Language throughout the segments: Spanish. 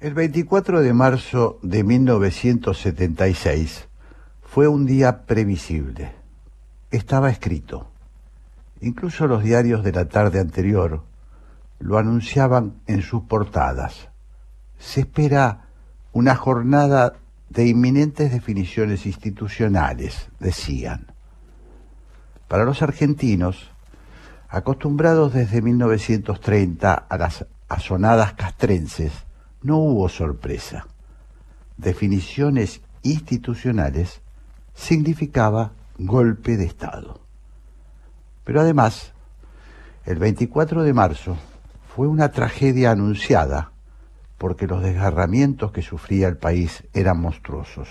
El 24 de marzo de 1976 fue un día previsible. Estaba escrito. Incluso los diarios de la tarde anterior lo anunciaban en sus portadas. Se espera una jornada de inminentes definiciones institucionales, decían. Para los argentinos, acostumbrados desde 1930 a las asonadas castrenses, no hubo sorpresa. Definiciones institucionales significaba golpe de Estado. Pero además, el 24 de marzo fue una tragedia anunciada porque los desgarramientos que sufría el país eran monstruosos.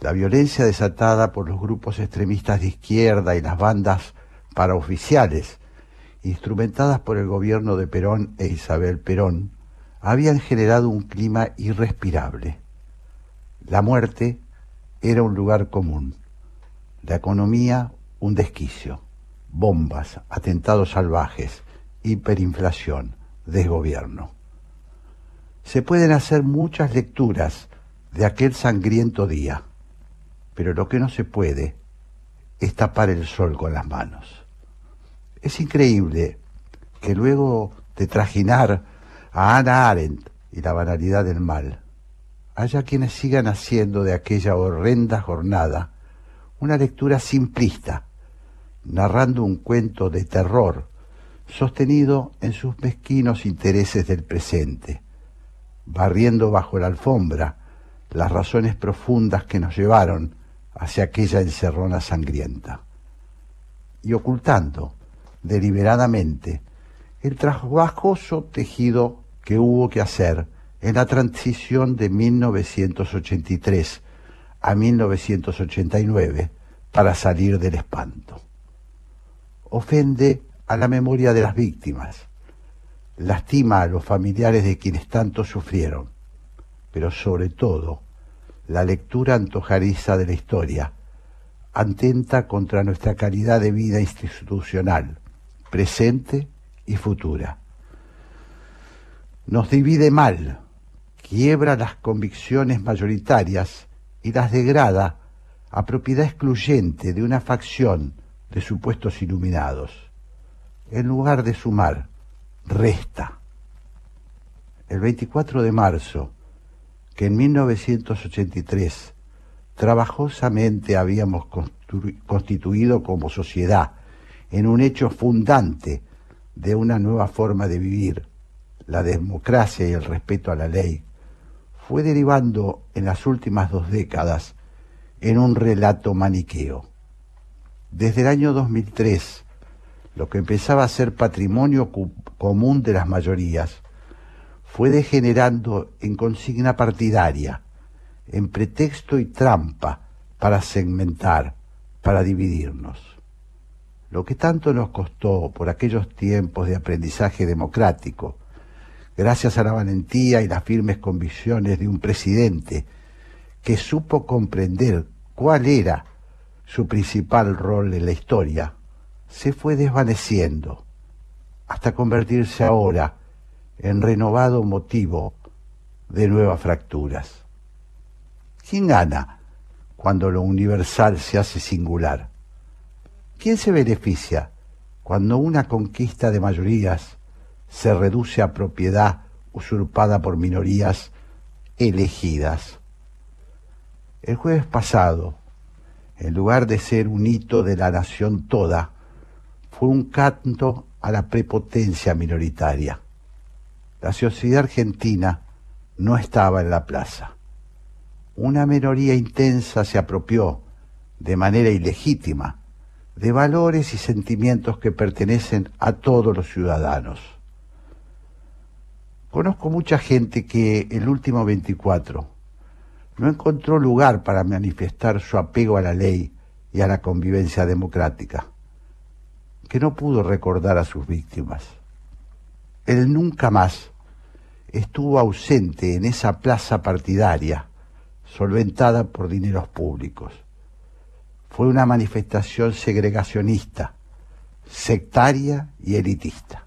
La violencia desatada por los grupos extremistas de izquierda y las bandas paraoficiales, instrumentadas por el gobierno de Perón e Isabel Perón, habían generado un clima irrespirable. La muerte era un lugar común, la economía un desquicio, bombas, atentados salvajes, hiperinflación, desgobierno. Se pueden hacer muchas lecturas de aquel sangriento día, pero lo que no se puede es tapar el sol con las manos. Es increíble que luego de trajinar a Ana Arendt y la banalidad del mal, haya quienes sigan haciendo de aquella horrenda jornada una lectura simplista, narrando un cuento de terror sostenido en sus mezquinos intereses del presente, barriendo bajo la alfombra las razones profundas que nos llevaron hacia aquella encerrona sangrienta, y ocultando deliberadamente el trabajoso tejido que hubo que hacer en la transición de 1983 a 1989 para salir del espanto. Ofende a la memoria de las víctimas, lastima a los familiares de quienes tanto sufrieron, pero sobre todo la lectura antojariza de la historia atenta contra nuestra calidad de vida institucional, presente y futura nos divide mal, quiebra las convicciones mayoritarias y las degrada a propiedad excluyente de una facción de supuestos iluminados. En lugar de sumar, resta. El 24 de marzo, que en 1983 trabajosamente habíamos constituido como sociedad en un hecho fundante de una nueva forma de vivir, la democracia y el respeto a la ley, fue derivando en las últimas dos décadas en un relato maniqueo. Desde el año 2003, lo que empezaba a ser patrimonio común de las mayorías, fue degenerando en consigna partidaria, en pretexto y trampa para segmentar, para dividirnos. Lo que tanto nos costó por aquellos tiempos de aprendizaje democrático, gracias a la valentía y las firmes convicciones de un presidente que supo comprender cuál era su principal rol en la historia, se fue desvaneciendo hasta convertirse ahora en renovado motivo de nuevas fracturas. ¿Quién gana cuando lo universal se hace singular? ¿Quién se beneficia cuando una conquista de mayorías se reduce a propiedad usurpada por minorías elegidas. El jueves pasado, en lugar de ser un hito de la nación toda, fue un canto a la prepotencia minoritaria. La sociedad argentina no estaba en la plaza. Una minoría intensa se apropió, de manera ilegítima, de valores y sentimientos que pertenecen a todos los ciudadanos. Conozco mucha gente que el último 24 no encontró lugar para manifestar su apego a la ley y a la convivencia democrática, que no pudo recordar a sus víctimas. Él nunca más estuvo ausente en esa plaza partidaria solventada por dineros públicos. Fue una manifestación segregacionista, sectaria y elitista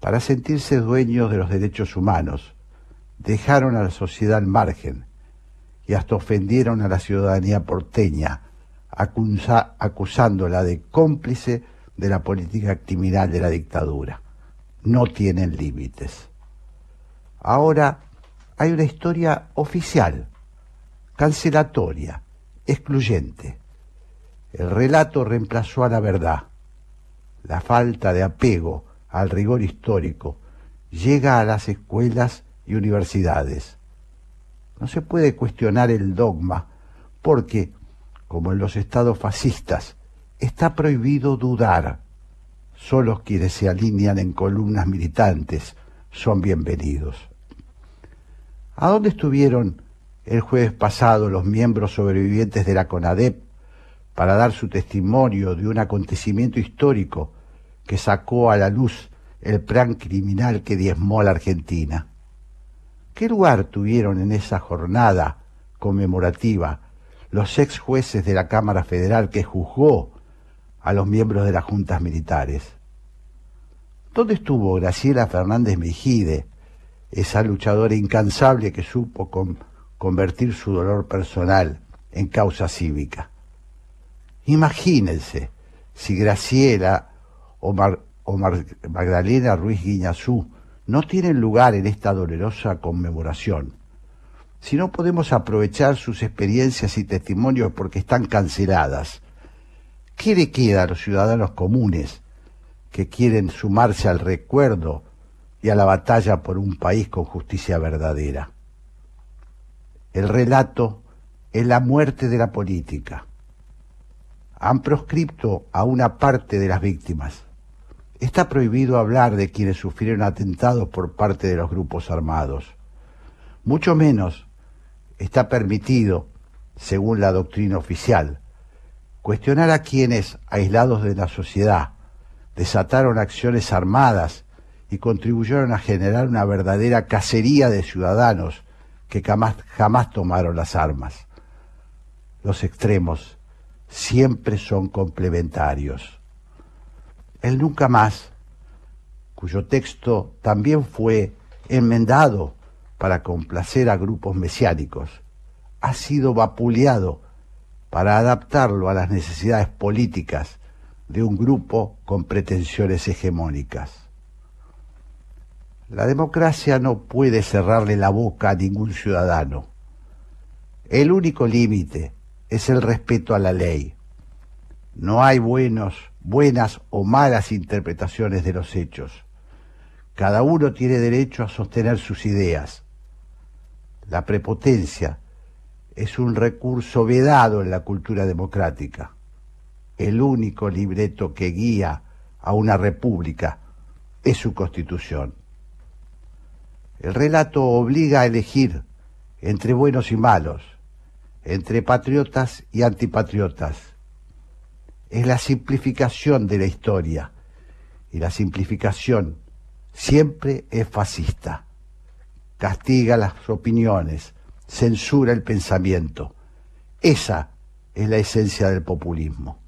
para sentirse dueños de los derechos humanos, dejaron a la sociedad al margen y hasta ofendieron a la ciudadanía porteña, acusándola de cómplice de la política criminal de la dictadura. No tienen límites. Ahora hay una historia oficial, cancelatoria, excluyente. El relato reemplazó a la verdad. La falta de apego al rigor histórico llega a las escuelas y universidades. No se puede cuestionar el dogma porque, como en los estados fascistas, está prohibido dudar. Solo quienes se alinean en columnas militantes son bienvenidos. ¿A dónde estuvieron el jueves pasado los miembros sobrevivientes de la CONADEP para dar su testimonio de un acontecimiento histórico que sacó a la luz el plan criminal que diezmó a la Argentina? ¿Qué lugar tuvieron en esa jornada conmemorativa los ex jueces de la Cámara Federal que juzgó a los miembros de las juntas militares? ¿Dónde estuvo Graciela Fernández Mejide, esa luchadora incansable que supo convertir su dolor personal en causa cívica? Imagínense si Graciela o, o Magdalena Ruiz Guiñazú no tienen lugar en esta dolorosa conmemoración. Si no podemos aprovechar sus experiencias y testimonios porque están canceladas, ¿qué le queda a los ciudadanos comunes que quieren sumarse al recuerdo y a la batalla por un país con justicia verdadera? El relato es la muerte de la política. Han proscripto a una parte de las víctimas Está prohibido hablar de quienes sufrieron atentados por parte de los grupos armados. Mucho menos está permitido, según la doctrina oficial, cuestionar a quienes, aislados de la sociedad, desataron acciones armadas y contribuyeron a generar una verdadera cacería de ciudadanos que jamás, jamás tomaron las armas. Los extremos siempre son complementarios. El Nunca Más, cuyo texto también fue enmendado para complacer a grupos mesiánicos, ha sido vapuleado para adaptarlo a las necesidades políticas de un grupo con pretensiones hegemónicas. La democracia no puede cerrarle la boca a ningún ciudadano. El único límite es el respeto a la ley. No hay buenos buenas o malas interpretaciones de los hechos. Cada uno tiene derecho a sostener sus ideas. La prepotencia es un recurso vedado en la cultura democrática. El único libreto que guía a una república es su constitución. El relato obliga a elegir entre buenos y malos, entre patriotas y antipatriotas, es la simplificación de la historia. Y la simplificación siempre es fascista. Castiga las opiniones, censura el pensamiento. Esa es la esencia del populismo.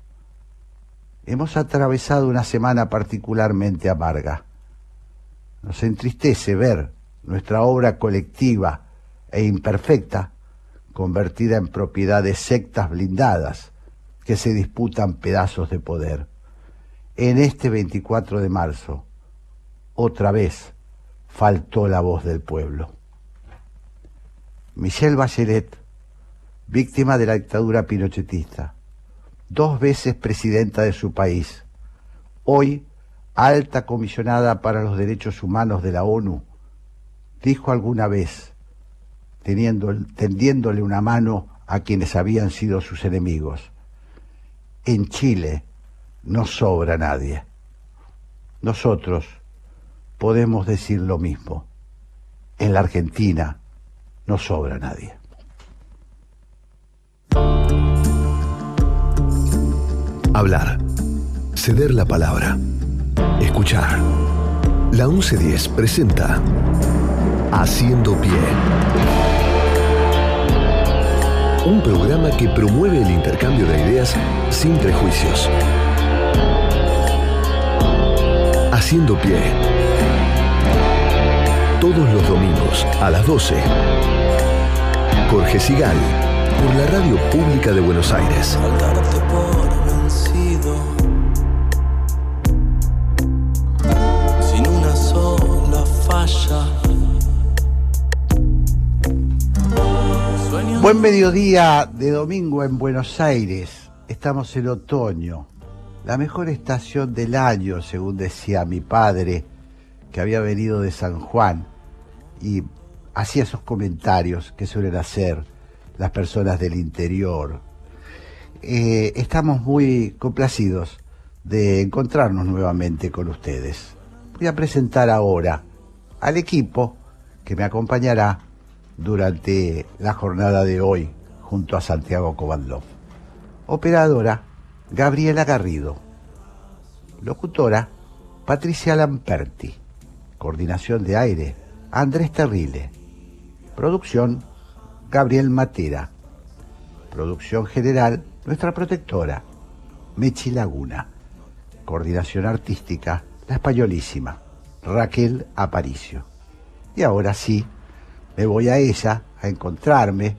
Hemos atravesado una semana particularmente amarga. Nos entristece ver nuestra obra colectiva e imperfecta convertida en propiedad de sectas blindadas que se disputan pedazos de poder. En este 24 de marzo, otra vez, faltó la voz del pueblo. Michelle Bachelet, víctima de la dictadura pinochetista, dos veces presidenta de su país, hoy alta comisionada para los derechos humanos de la ONU, dijo alguna vez, teniendo, tendiéndole una mano a quienes habían sido sus enemigos, en Chile no sobra nadie. Nosotros podemos decir lo mismo. En la Argentina no sobra nadie. Hablar. Ceder la palabra. Escuchar. La 1110 presenta Haciendo Pie un programa que promueve el intercambio de ideas sin prejuicios. Haciendo pie todos los domingos a las 12. Jorge Sigal, por la Radio Pública de Buenos Aires. Sin una sola falla. Buen mediodía de domingo en Buenos Aires. Estamos en otoño, la mejor estación del año, según decía mi padre, que había venido de San Juan y hacía esos comentarios que suelen hacer las personas del interior. Eh, estamos muy complacidos de encontrarnos nuevamente con ustedes. Voy a presentar ahora al equipo que me acompañará durante la jornada de hoy junto a Santiago Kovandlov. Operadora Gabriela Garrido. Locutora Patricia Lamperti. Coordinación de aire Andrés Terrile. Producción Gabriel Matera. Producción general nuestra protectora Mechi Laguna. Coordinación artística La Españolísima Raquel Aparicio. Y ahora sí, me voy a ella a encontrarme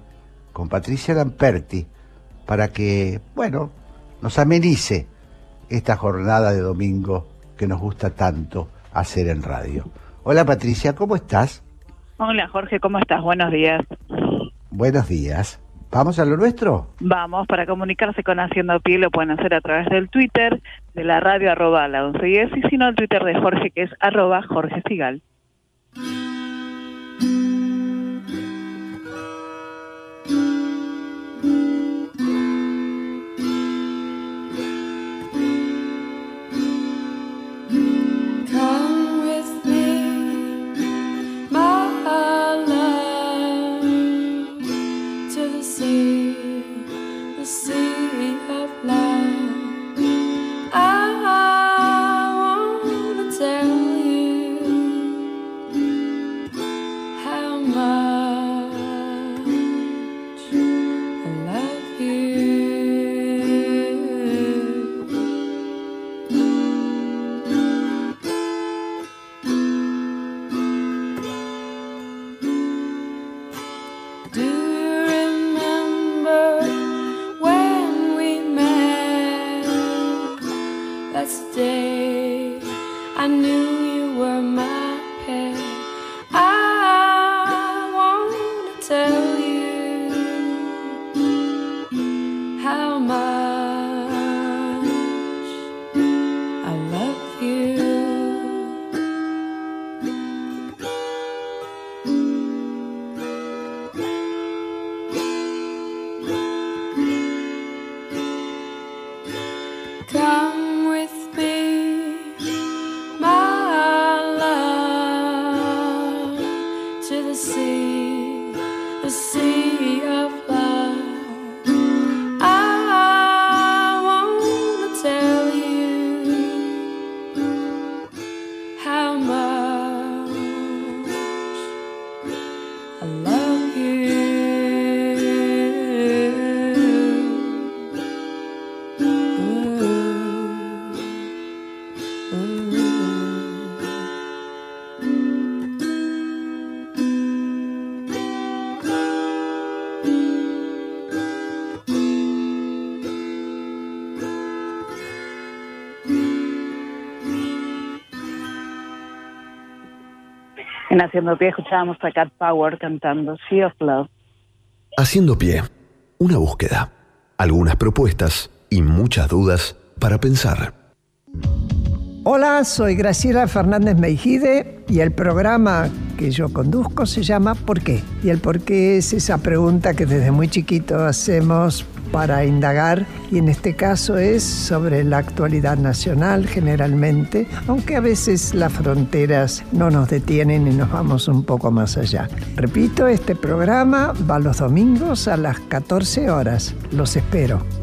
con Patricia Lamperti para que, bueno, nos amenice esta jornada de domingo que nos gusta tanto hacer en radio. Hola Patricia, ¿cómo estás? Hola Jorge, ¿cómo estás? Buenos días. Buenos días. ¿Vamos a lo nuestro? Vamos, para comunicarse con Haciendo Pie lo pueden hacer a través del Twitter, de la radio arroba la 1110 y si no el Twitter de Jorge que es arroba Jorge Sigal. En Haciendo Pie escuchábamos a Cat Power cantando Sea of Love. Haciendo pie, una búsqueda, algunas propuestas y muchas dudas para pensar. Hola, soy Graciela Fernández Meijide y el programa que yo conduzco se llama ¿Por qué? Y el por qué es esa pregunta que desde muy chiquito hacemos para indagar y en este caso es sobre la actualidad nacional generalmente, aunque a veces las fronteras no nos detienen y nos vamos un poco más allá. Repito, este programa va los domingos a las 14 horas. Los espero.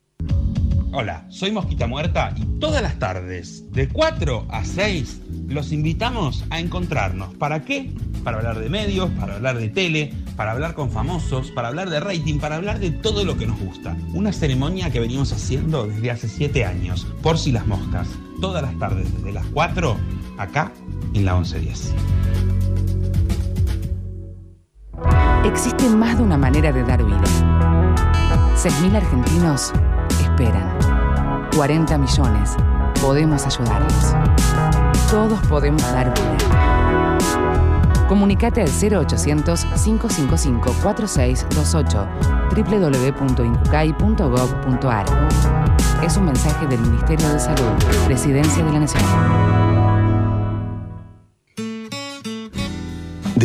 Hola, soy Mosquita Muerta y todas las tardes, de 4 a 6, los invitamos a encontrarnos. ¿Para qué? Para hablar de medios, para hablar de tele, para hablar con famosos, para hablar de rating, para hablar de todo lo que nos gusta. Una ceremonia que venimos haciendo desde hace 7 años, por si las moscas. Todas las tardes, desde las 4, acá en la 1110. Existe más de una manera de dar vida. 6.000 argentinos esperan. 40 millones. Podemos ayudarlos. Todos podemos dar vida. Comunicate al 0800-555-4628 www.incucay.gov.ar Es un mensaje del Ministerio de Salud, Presidencia de la Nación.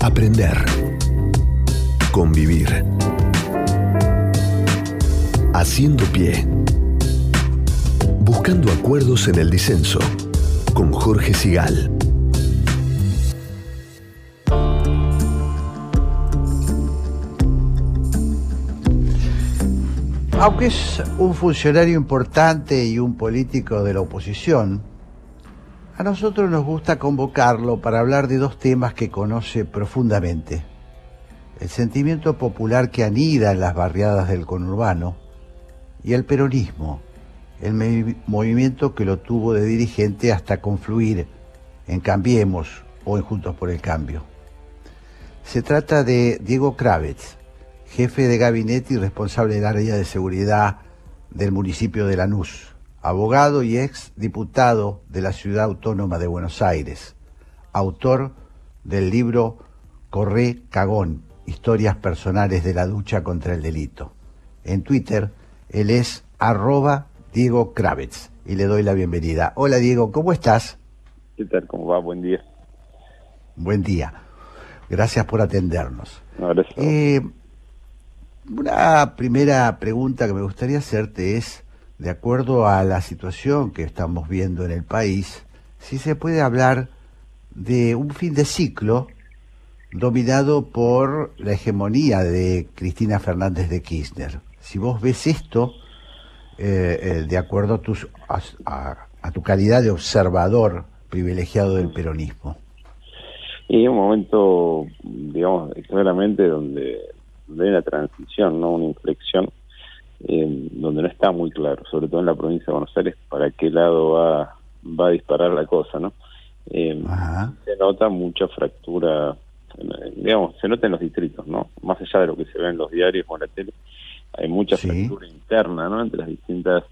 aprender, convivir, haciendo pie, buscando acuerdos en el disenso, con Jorge Sigal. Aunque es un funcionario importante y un político de la oposición, a nosotros nos gusta convocarlo para hablar de dos temas que conoce profundamente. El sentimiento popular que anida en las barriadas del conurbano y el peronismo, el movimiento que lo tuvo de dirigente hasta confluir en Cambiemos o en Juntos por el Cambio. Se trata de Diego Kravitz, jefe de gabinete y responsable del área de seguridad del municipio de Lanús, abogado y ex diputado de la ciudad autónoma de Buenos Aires, autor del libro Corré Cagón, historias personales de la lucha contra el delito. En Twitter, él es arroba Diego Kravitz y le doy la bienvenida. Hola Diego, ¿cómo estás? ¿Qué tal? ¿Cómo va? Buen día. Buen día. Gracias por atendernos. No, gracias. Eh, una primera pregunta que me gustaría hacerte es, de acuerdo a la situación que estamos viendo en el país, si se puede hablar de un fin de ciclo dominado por la hegemonía de Cristina Fernández de Kirchner. Si vos ves esto, eh, eh, de acuerdo a, tus, a, a- tu calidad de observador privilegiado del peronismo. Y un momento, digamos, claramente donde hay una transición, no una inflexión, eh, donde no está muy claro, sobre todo en la provincia de Buenos Aires, para qué lado va, va a disparar la cosa, ¿no? Eh, Ajá. se nota mucha fractura, digamos, se nota en los distritos, ¿no? Más allá de lo que se ve en los diarios o en la tele, hay mucha Sí. fractura interna, ¿no? Entre las distintas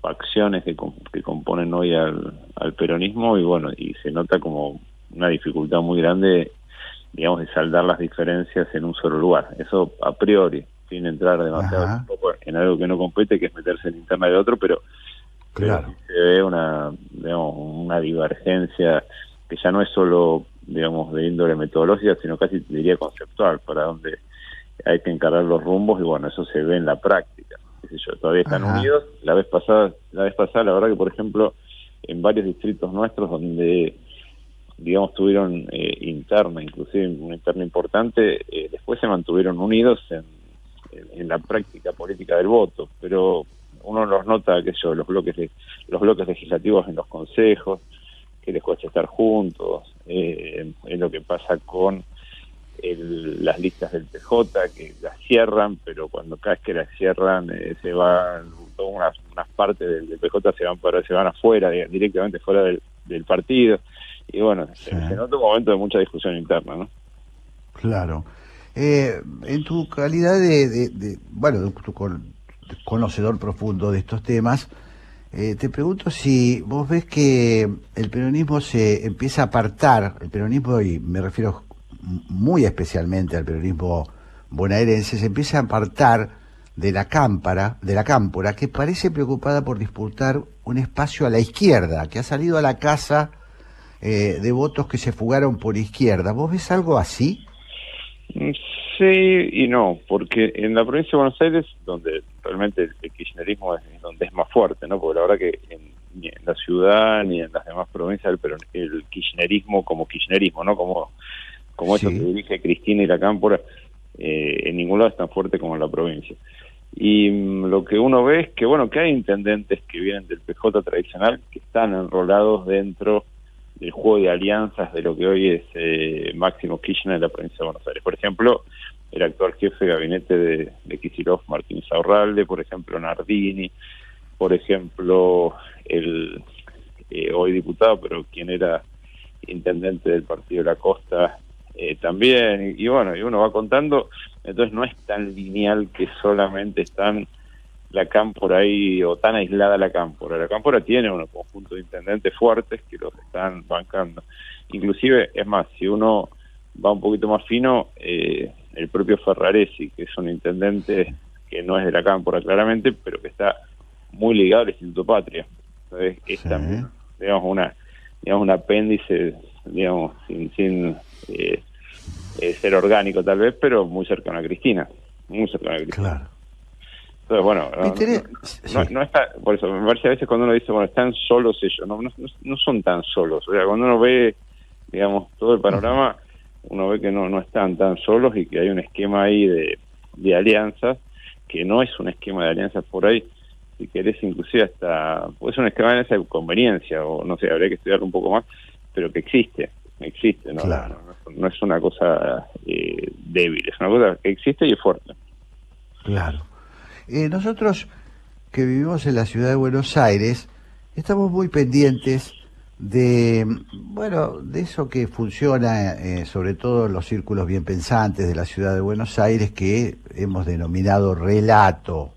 facciones que, que componen hoy al, al peronismo y bueno, y se nota como una dificultad muy grande, digamos, de saldar las diferencias en un solo lugar. Eso a priori, sin entrar demasiado Ajá. en algo que no compete, que es meterse en interna de otro, pero Claro. se ve una, digamos, una divergencia que ya no es solo, digamos, de índole metodológica, sino casi diría conceptual, para donde hay que encarar los rumbos y bueno, eso se ve en la práctica. qué sé yo, todavía están Ajá. unidos. La vez pasada, la vez pasada, la verdad que por ejemplo, en varios distritos nuestros donde digamos tuvieron eh, interna, inclusive una interna importante, eh, después se mantuvieron unidos en, en, la práctica política del voto, pero uno los nota que yo los bloques de, los bloques legislativos en los consejos que les cuesta estar juntos eh, es lo que pasa con el- las listas del PJ que las cierran pero cuando cada vez que las cierran eh, se van todas unas, unas partes del, del PJ se van para se van afuera directamente fuera del, del partido y bueno, se, se nota un momento de mucha discusión interna, ¿no? Claro. Eh, en tu calidad de, de- bueno, de tu con- conocedor profundo de estos temas, eh, te pregunto si vos ves que el peronismo se empieza a apartar, el peronismo, y me refiero muy especialmente al peronismo bonaerense, se empieza a apartar de la cámpara, de la cámpora, que parece preocupada por disputar un espacio a la izquierda, que ha salido a la casa eh, de votos que se fugaron por izquierda. ¿Vos ves algo así? Sí y no, porque en la provincia de Buenos Aires, donde realmente el kirchnerismo es, donde es más fuerte, ¿no? Porque la verdad que en, ni en la ciudad ni en las demás provincias el, el kirchnerismo como kirchnerismo, ¿no? Como, como eso que dirige Cristina y la Cámpora, eh, en ningún lado es tan fuerte como en la provincia. Y mm, lo que uno ve es que, bueno, que hay intendentes que vienen del PJ tradicional que están enrolados dentro del juego de alianzas de lo que hoy es eh, Máximo Kirchner en la provincia de Buenos Aires. Por ejemplo, el actual jefe de gabinete de, de Kicillof, Martín Saurralde, por ejemplo, Nardini, por ejemplo, el eh, hoy diputado, pero quien era intendente del Partido de la Costa eh, también, y bueno, y uno va contando, entonces no es tan lineal que solamente están la cámpora ahí o tan aislada la cámpora. La cámpora tiene un conjunto de intendentes fuertes que los están bancando. Inclusive, es más, si uno va un poquito más fino, eh, el propio Ferraresi, que es un intendente que no es de la cámpora claramente, pero que está muy ligado al Instituto Patria. Entonces, es Sí. también, digamos, una, digamos, un apéndice, digamos, sin, sin eh, eh, ser orgánico tal vez, pero muy cercano a Cristina. Muy cercano a Cristina. Claro. Entonces, bueno, no, está, por eso, me parece a veces cuando uno dice, bueno, están solos ellos, no, son tan solos. O sea, cuando uno ve, digamos, todo el panorama, uno ve que no, no están tan solos y que hay un esquema ahí de, de alianzas, que no es un esquema de alianzas por ahí, si querés, inclusive hasta, puede ser un esquema de alianza de conveniencia, o no sé, habría que estudiarlo un poco más, pero que existe, existe, ¿no? Claro. No, no es una cosa eh, débil, es una cosa que existe y es fuerte. Claro. Eh, nosotros que vivimos en la ciudad de Buenos Aires, estamos muy pendientes de, bueno, de eso que funciona, eh, sobre todo en los círculos bien pensantes de la ciudad de Buenos Aires, que hemos denominado relato.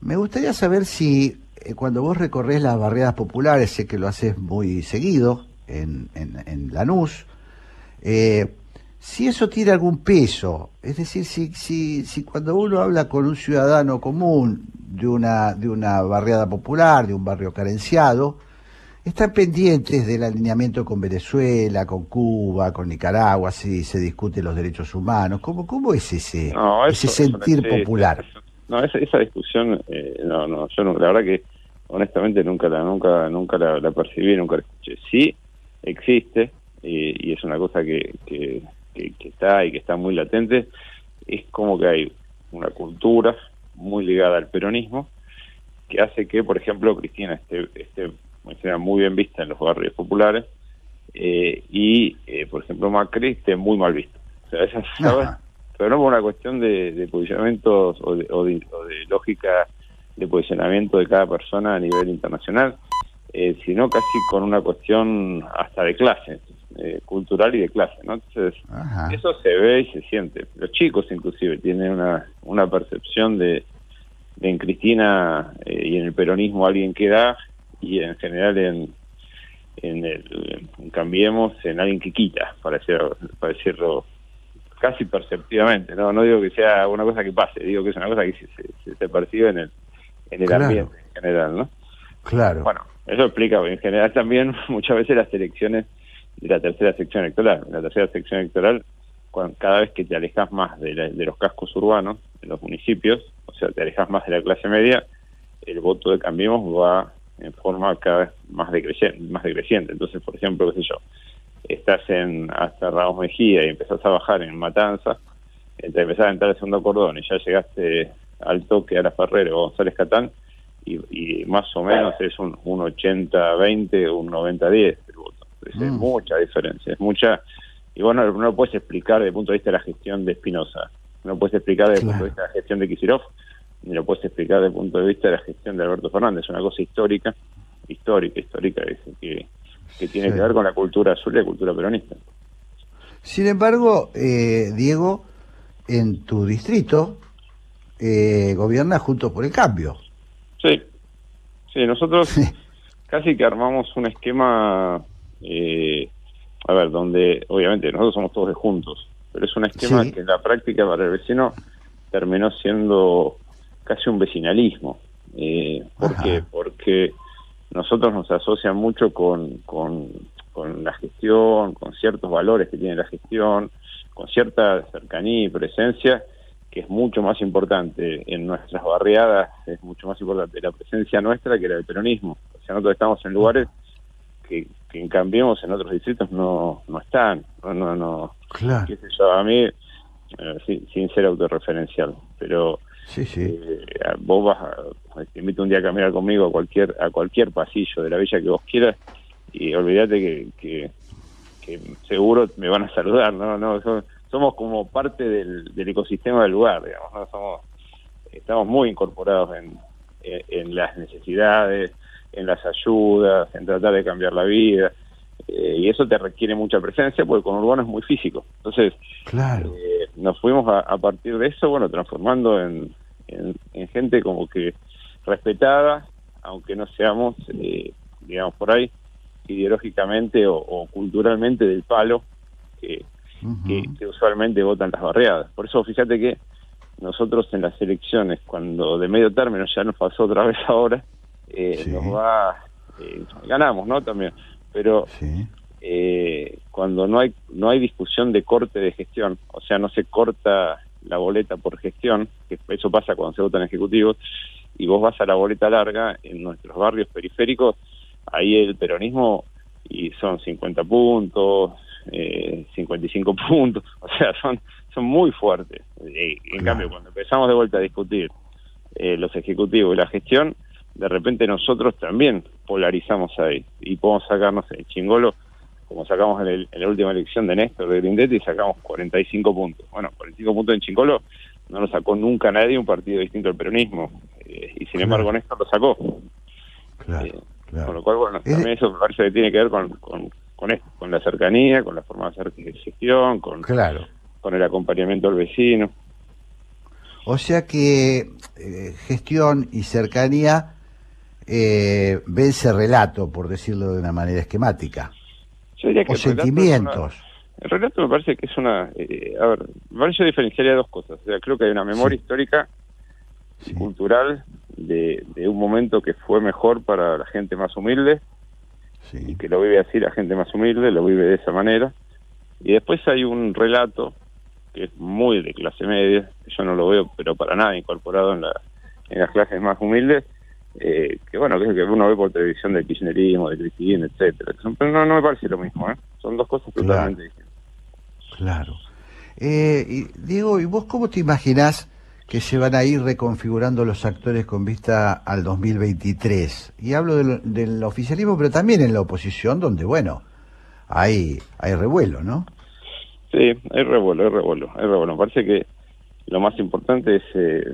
Me gustaría saber si eh, cuando vos recorres las barriadas populares, sé que lo haces muy seguido en, en, Lanús, eh, si eso tiene algún peso, es decir, si, si, si cuando uno habla con un ciudadano común de una, de una barriada popular, de un barrio carenciado, están pendientes del alineamiento con Venezuela, con Cuba, con Nicaragua, si se discuten los derechos humanos. ¿Cómo, cómo es ese, No, ese eso- sentir popular? No, esa, esa discusión, eh, no, no, yo no, la verdad que honestamente nunca la, nunca, nunca la, la percibí, nunca la escuché. Sí existe y, y es una cosa que, que, que, que está y que está muy latente. Es como que hay una cultura muy ligada al peronismo que hace que, por ejemplo, Cristina esté, esté sea, muy bien vista en los barrios populares eh, y, eh, por ejemplo, Macri esté muy mal visto. O sea, esa, ¿sabes? Ajá. pero no por una cuestión de, de posicionamientos o de, o, de, o de lógica de posicionamiento de cada persona a nivel internacional, eh, sino casi con una cuestión hasta de clase, eh, cultural y de clase, ¿no? Entonces, Ajá. eso se ve y se siente. Los chicos inclusive tienen una, una percepción de, de en Cristina eh, y en el peronismo alguien que da y en general en, en el en Cambiemos en alguien que quita, para decirlo, para decirlo casi perceptivamente, no no digo que sea una cosa que pase, digo que es una cosa que se, se, se percibe en el, en el Claro. ambiente en general, ¿no? Claro. Bueno, eso explica en general también muchas veces las elecciones de la tercera sección electoral. En la tercera sección electoral, cuan- cada vez que te alejas más de, la- de los cascos urbanos, de los municipios, o sea, te alejas más de la clase media, el voto de Cambiemos va en forma cada vez más decreciente. Más decreciente. Entonces, por ejemplo, qué sé yo, estás en hasta Ramos Mejía y empezás a bajar en Matanza, te empezás a entrar al segundo cordón y ya llegaste al toque a la Ferrero o González Catán, y, más o menos es un, un 80-20 o un 90-10 Es Mm. mucha diferencia, es mucha. Y bueno, no lo puedes explicar desde el punto de vista de la gestión de Espinosa, no lo puedes explicar desde el punto de vista de la gestión de Kicillof, ni lo puedes explicar desde el punto de vista de la gestión de Alberto Fernández. Es una cosa histórica, histórica, histórica, es que que tiene Sí. que ver con la cultura azul y la cultura peronista. Sin embargo, eh, Diego, en tu distrito eh, gobierna Juntos por el Cambio. Sí, sí, nosotros casi que armamos un esquema, eh, a ver, donde obviamente nosotros somos todos de juntos, pero es un esquema Sí. que en la práctica para el vecino terminó siendo casi un vecinalismo. Eh, ¿Por Ajá. qué? Porque nosotros nos asocian mucho con, con, con la gestión, con ciertos valores que tiene la gestión, con cierta cercanía y presencia que es mucho más importante en nuestras barriadas, es mucho más importante la presencia nuestra que la del peronismo. O sea, nosotros estamos en lugares que, que en Cambiemos en otros distritos no, no están. No, no, no. Claro. Qué sé yo, a mí, eh, sin, sin ser autorreferencial, pero Sí, sí. eh, vos vas a, te invito un día a caminar conmigo a cualquier a cualquier pasillo de la villa que vos quieras y olvídate que, que, que seguro me van a saludar no no so- somos como parte del, del ecosistema del lugar digamos no somos estamos muy incorporados en, en, en las necesidades en las ayudas en tratar de cambiar la vida eh, y eso te requiere mucha presencia porque con urbano es muy físico entonces Claro. eh, nos fuimos a, a partir de eso, bueno, transformando en, en, en gente como que respetada, aunque no seamos, eh, digamos, por ahí, ideológicamente o, o culturalmente del palo que, que, que usualmente votan las barriadas. Por eso, fíjate que nosotros en las elecciones, cuando de medio término ya nos pasó otra vez ahora, eh, Sí. nos va, eh, ganamos, ¿no? También, pero Sí. eh, cuando no hay no hay discusión de corte de gestión, o sea, no se corta la boleta por gestión, que eso pasa cuando se votan ejecutivos, y vos vas a la boleta larga en nuestros barrios periféricos, ahí el peronismo y son 50 puntos, eh, 55 puntos, o sea, son son muy fuertes. Eh, en Claro. cambio, cuando empezamos de vuelta a discutir eh, los ejecutivos y la gestión, de repente nosotros también polarizamos ahí y podemos sacarnos el chingolo como sacamos en, el- en la última elección de Néstor de Grindetti, sacamos 45 puntos. Bueno, 45 puntos en Chingolo no lo sacó nunca nadie un partido distinto al peronismo. eh, y sin Claro. embargo Néstor lo sacó. Claro. Eh, claro. Con lo cual, bueno, Es- también eso me parece que tiene que ver con, con, con esto, con la cercanía, con la forma de hacer gestión, con, Claro. con el acompañamiento al vecino. O sea que eh, gestión y cercanía eh, vence relato, por decirlo de una manera esquemática. Yo diría que O el sentimientos. una- el relato me parece que es una... eh, a ver, me parece yo diferenciaría dos cosas. O sea, creo que hay una memoria Sí. histórica y Sí. cultural de, de un momento que fue mejor para la gente más humilde y que lo vive así la gente más humilde, lo vive de esa manera. Y después hay un relato que es muy de clase media, yo no lo veo, pero para nada incorporado en, la, en las clases más humildes, eh, que bueno, que es el que uno ve por televisión del kirchnerismo, de Cristina, etcétera. Pero no, no me parece lo mismo, ¿eh? Son dos cosas Claro. totalmente distintas. Claro. Eh, y, Diego, ¿y vos cómo te imaginás que se van a ir reconfigurando los actores con vista al 2023? Y hablo del, del oficialismo, pero también en la oposición, donde, bueno, hay, hay revuelo, ¿no? Sí, hay revuelo, hay revuelo, hay revuelo. Me parece que lo más importante es, eh,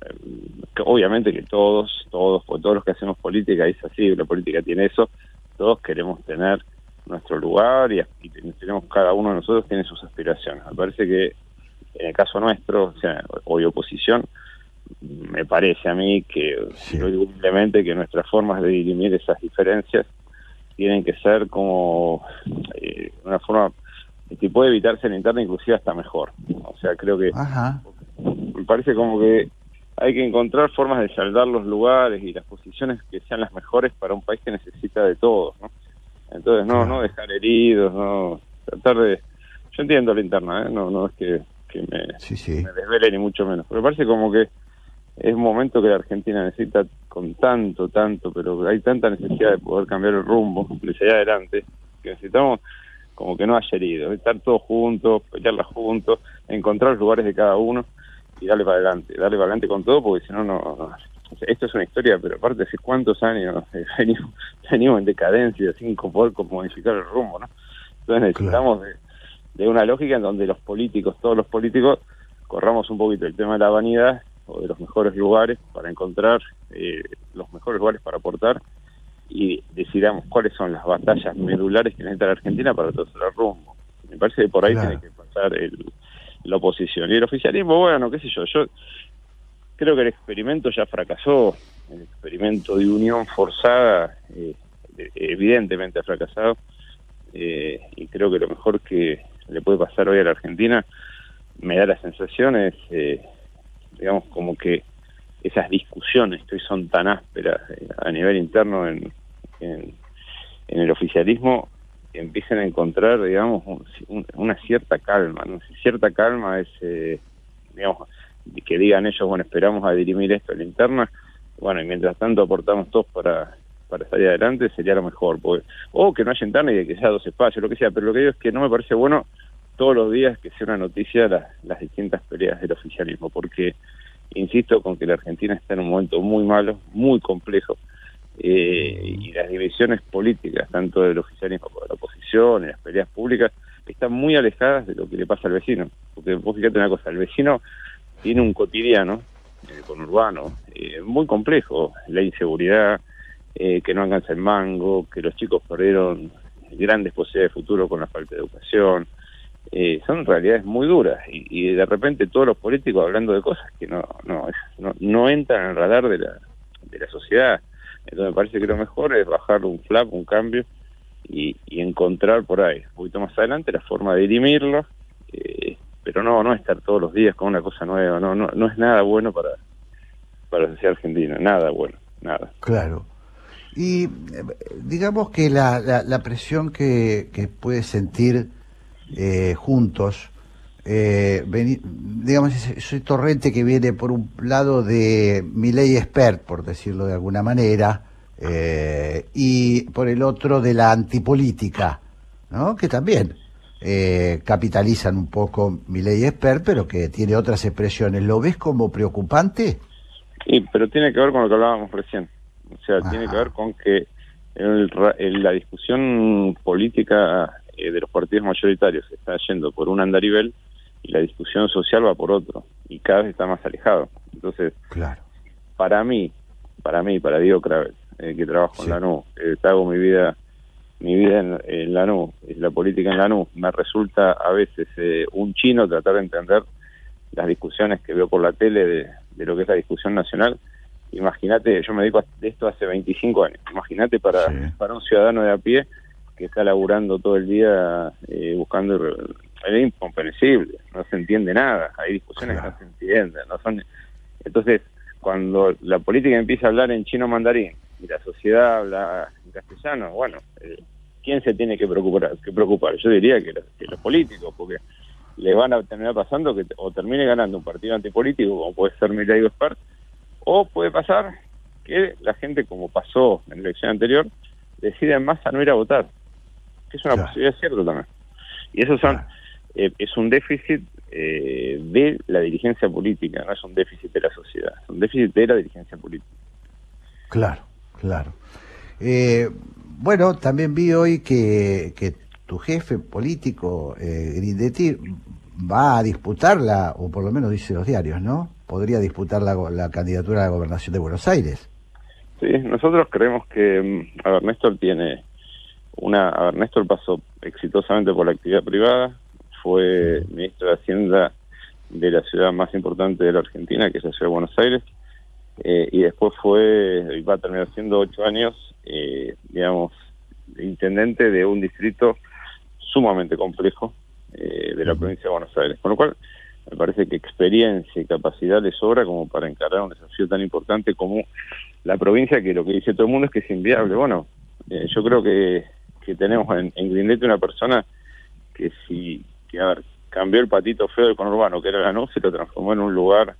que obviamente que todos, todos, todos los que hacemos política es así, la política tiene eso, todos queremos tener nuestro lugar y, y tenemos cada uno de nosotros tiene sus aspiraciones. Me parece que en el caso nuestro, o sea, hoy oposición, me parece a mí que, Sí. humildemente, que nuestras formas de dirimir esas diferencias tienen que ser como eh, una forma que puede evitarse en la interna inclusive hasta mejor. O sea, creo que Ajá. me parece como que hay que encontrar formas de saldar los lugares y las posiciones que sean las mejores para un país que necesita de todos, ¿no? Entonces, no, no dejar heridos, no tratar de... Yo entiendo la interna, ¿eh? No, no es que, que me, Sí, sí. me desvele ni mucho menos, pero parece como que es un momento que la Argentina necesita con tanto, tanto, pero hay tanta necesidad de poder cambiar el rumbo, de seguir adelante, que necesitamos como que no haya heridos, estar todos juntos, pelearla juntos, encontrar lugares de cada uno y darle para adelante, darle para adelante con todo, porque si no, no... esto es una historia, pero aparte hace cuántos años eh, venimos, venimos en decadencia sin poder modificar el rumbo, ¿no? Entonces necesitamos de, de una lógica en donde los políticos, todos los políticos, corramos un poquito el tema de la vanidad o de los mejores lugares para encontrar eh, los mejores lugares para aportar y decidamos cuáles son las batallas medulares que necesita la Argentina para torcer el rumbo. Me parece que por ahí Claro. tiene que pasar el, la oposición. Y el oficialismo, bueno, qué sé yo, yo creo que el experimento ya fracasó, el experimento de unión forzada eh, evidentemente ha fracasado eh, y creo que lo mejor que le puede pasar hoy a la Argentina me da la sensación es, eh, digamos, como que esas discusiones que hoy son tan ásperas eh, a nivel interno en, en el oficialismo empiecen a encontrar, digamos, un- un- una cierta calma. ¿no? Cierta calma es, eh, digamos, que digan ellos, bueno, esperamos a dirimir esto en la interna, bueno, y mientras tanto aportamos todos para, para salir adelante, sería lo mejor. Porque, o que no haya interna y que sea dos espacios, lo que sea, pero lo que digo es que no me parece bueno todos los días que sea una noticia las distintas peleas del oficialismo, porque insisto con que la Argentina está en un momento muy malo, muy complejo, eh, y las divisiones políticas, tanto del oficialismo como de la oposición, y las peleas públicas, están muy alejadas de lo que le pasa al vecino. Porque vos fíjate una cosa, el vecino tiene un cotidiano, eh, conurbano, eh, muy complejo, la inseguridad, eh, que no alcanza el mango, que los chicos perdieron grandes posibilidades de futuro con la falta de educación, eh, son realidades muy duras y, de repente todos los políticos hablando de cosas que no no, no, no entran en el radar de la, de la sociedad. Entonces me parece que lo mejor es bajar un flap, un cambio y, encontrar por ahí, un poquito más adelante, la forma de dirimirlo, eh, pero no no estar todos los días con una cosa nueva, no no, no es nada bueno para, para la sociedad argentina, nada bueno, nada. Claro. Y eh, digamos que la, la, la presión que, que puede sentir eh, juntos, eh, digamos, ese, torrente que viene por un lado de mi ley expert, por decirlo de alguna manera, eh, y por el otro de la antipolítica, ¿no? que también eh, capitalizan un poco mi ley expert, pero que tiene otras expresiones. ¿Lo ves como preocupante? Y, pero tiene que ver con lo que hablábamos recién. O sea, tiene que ver con que el el- la discusión política eh, de los partidos mayoritarios está yendo por un andarivel y la discusión social va por otro. Y cada vez está más alejado. Entonces, Claro. para mí, para mí, para Diego Craves, eh, que trabajo Sí. en Lanús, eh, que hago mi vida mi vida en, en Lanús, y la política en Lanús, me resulta a veces eh, un chino tratar de entender las discusiones que veo por la tele de, de lo que es la discusión nacional. Imagínate, yo me dedico a esto hace 25 años, imagínate para, Sí. para un ciudadano de a pie que está laburando todo el día eh, buscando... Es incomprensible, no se entiende nada, hay discusiones Claro. que no se entienden, no son... Entonces, cuando la política empieza a hablar en chino mandarín y la sociedad habla en castellano, bueno, eh, ¿quién se tiene que preocupar? Que preocupar? Yo diría que, los- que los políticos, porque le van a terminar pasando que o termine ganando un partido antipolítico, como puede ser Milei o Spart, o puede pasar que la gente, como pasó en la elección anterior, decide en masa no ir a votar, que es una Claro. posibilidad cierta también. Y eso son, Claro. Eh, es un déficit eh, de la dirigencia política, no es un déficit de la sociedad, es un déficit de la dirigencia política. Claro, claro. Eh, bueno, también vi hoy que, que tu jefe político, eh, Grindetti, va a disputarla, o por lo menos dice los diarios, ¿no? Podría disputar la, la candidatura a la gobernación de Buenos Aires. Sí, nosotros creemos que, mm, a ver, Néstor tiene una, a ver, Néstor pasó exitosamente por la actividad privada, fue ministro de Hacienda de la ciudad más importante de la Argentina, que es la ciudad de Buenos Aires, eh, y después fue, y va a terminar siendo ocho años, eh, digamos, intendente de un distrito sumamente complejo eh, de la provincia de Buenos Aires. Con lo cual, me parece que experiencia y capacidad le sobra como para encarar un desafío tan importante como la provincia, que lo que dice todo el mundo es que es inviable. Bueno, eh, yo creo que, que tenemos en, en Grindete una persona que si, que a ver, cambió el patito feo del conurbano, que era la se lo transformó en un lugar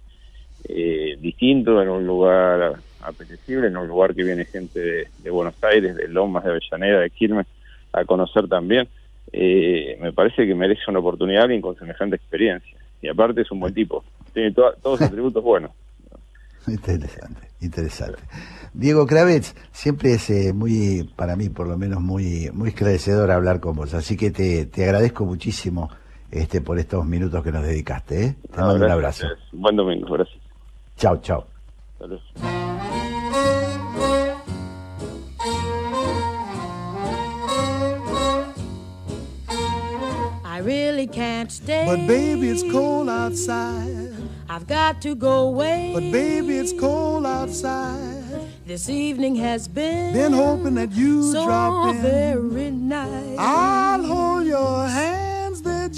eh, distinto, en un lugar apetecible, en un lugar que viene gente de, Buenos Aires, de Lomas, de Avellaneda, de Quilmes, a conocer también. Eh, me parece que merece una oportunidad alguien con semejante experiencia. Y aparte es un buen tipo, tiene to- todos atributos buenos. Interesante, interesante. Diego Kravitz, siempre es eh, muy, para mí por lo menos, muy, muy esclarecedor hablar con vos. Así que te, te agradezco muchísimo este, por estos minutos que nos dedicaste. ¿eh? Te mando un abrazo. Buen domingo, gracias. Chao, chao. I've got to go away. But baby, it's cold outside. This evening has been Been hoping that you so drop in. very nice. I'll hold your they're